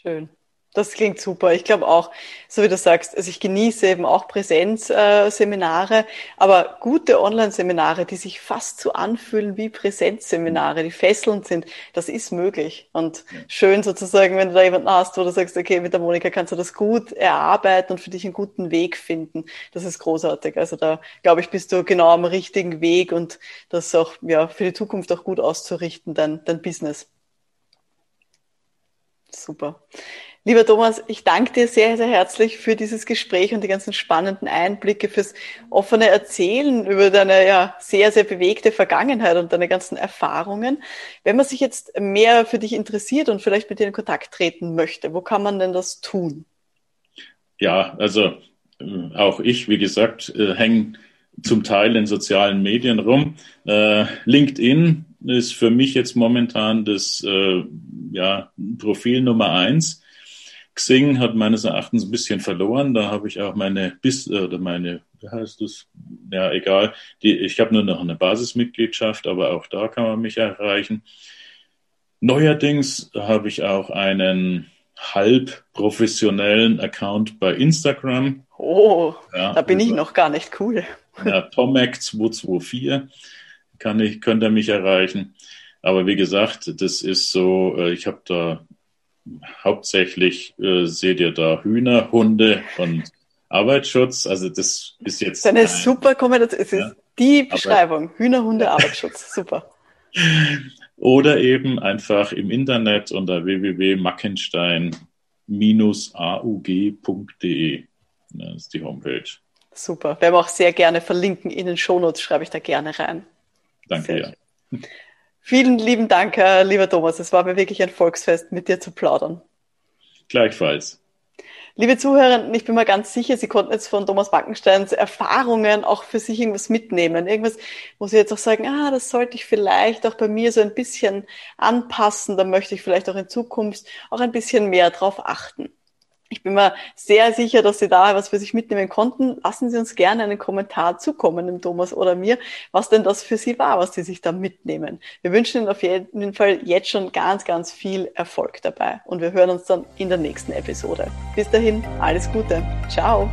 Schön. Das klingt super. Ich glaube auch, so wie du sagst, also ich genieße eben auch Präsenzseminare, aber gute Online-Seminare, die sich fast so anfühlen wie Präsenzseminare, die fesselnd sind, das ist möglich. Und schön sozusagen, wenn du da jemanden hast, wo du sagst, okay, mit der Monika kannst du das gut erarbeiten und für dich einen guten Weg finden. Das ist großartig. Also da, glaube ich, bist du genau am richtigen Weg und das auch, ja, für die Zukunft auch gut auszurichten, dein, dein Business. Super. Lieber Thomas, ich danke dir sehr, sehr herzlich für dieses Gespräch und die ganzen spannenden Einblicke, fürs offene Erzählen über deine ja sehr, sehr bewegte Vergangenheit und deine ganzen Erfahrungen. Wenn man sich jetzt mehr für dich interessiert und vielleicht mit dir in Kontakt treten möchte, wo kann man denn das tun? Ja, also äh, auch ich, wie gesagt, äh, hänge zum Teil in sozialen Medien rum. Äh, LinkedIn ist für mich jetzt momentan das ja, Profil Nummer eins Xing hat meines Erachtens ein bisschen verloren. Da habe ich auch meine bis oder meine, wie heißt das? Ja, egal. Die, ich habe nur noch eine Basismitgliedschaft, aber auch da kann man mich erreichen. Neuerdings habe ich auch einen halb professionellen Account bei Instagram. Oh, ja, da bin also, ich noch gar nicht cool. *laughs* Ja, Tomek224 kann ich, könnt ihr mich erreichen. Aber wie gesagt, das ist so, äh, ich habe da hauptsächlich äh, seht ihr da Hühner, Hunde und Arbeitsschutz. Also das ist jetzt. Eine super Kombination. Es ja, ist die Beschreibung. Aber, Hühner, Hunde, Arbeitsschutz. Super. Oder eben einfach im Internet unter www.mackenstein-aug.de. Das ist die Homepage. Super. Werden wir auch sehr gerne verlinken. In den Shownotes schreibe ich da gerne rein. Danke, sehr ja. Vielen lieben Dank, äh, lieber Thomas. Es war mir wirklich ein Volksfest, mit dir zu plaudern. Gleichfalls. Liebe Zuhörer, ich bin mir ganz sicher, Sie konnten jetzt von Thomas Backensteins Erfahrungen auch für sich irgendwas mitnehmen. Irgendwas, wo Sie jetzt auch sagen, ah, das sollte ich vielleicht auch bei mir so ein bisschen anpassen. Da möchte ich vielleicht auch in Zukunft auch ein bisschen mehr drauf achten. Ich bin mir sehr sicher, dass Sie da was für sich mitnehmen konnten. Lassen Sie uns gerne einen Kommentar zukommen, dem Thomas oder mir, was denn das für Sie war, was Sie sich da mitnehmen. Wir wünschen Ihnen auf jeden Fall jetzt schon ganz, ganz viel Erfolg dabei. Und wir hören uns dann in der nächsten Episode. Bis dahin, alles Gute. Ciao.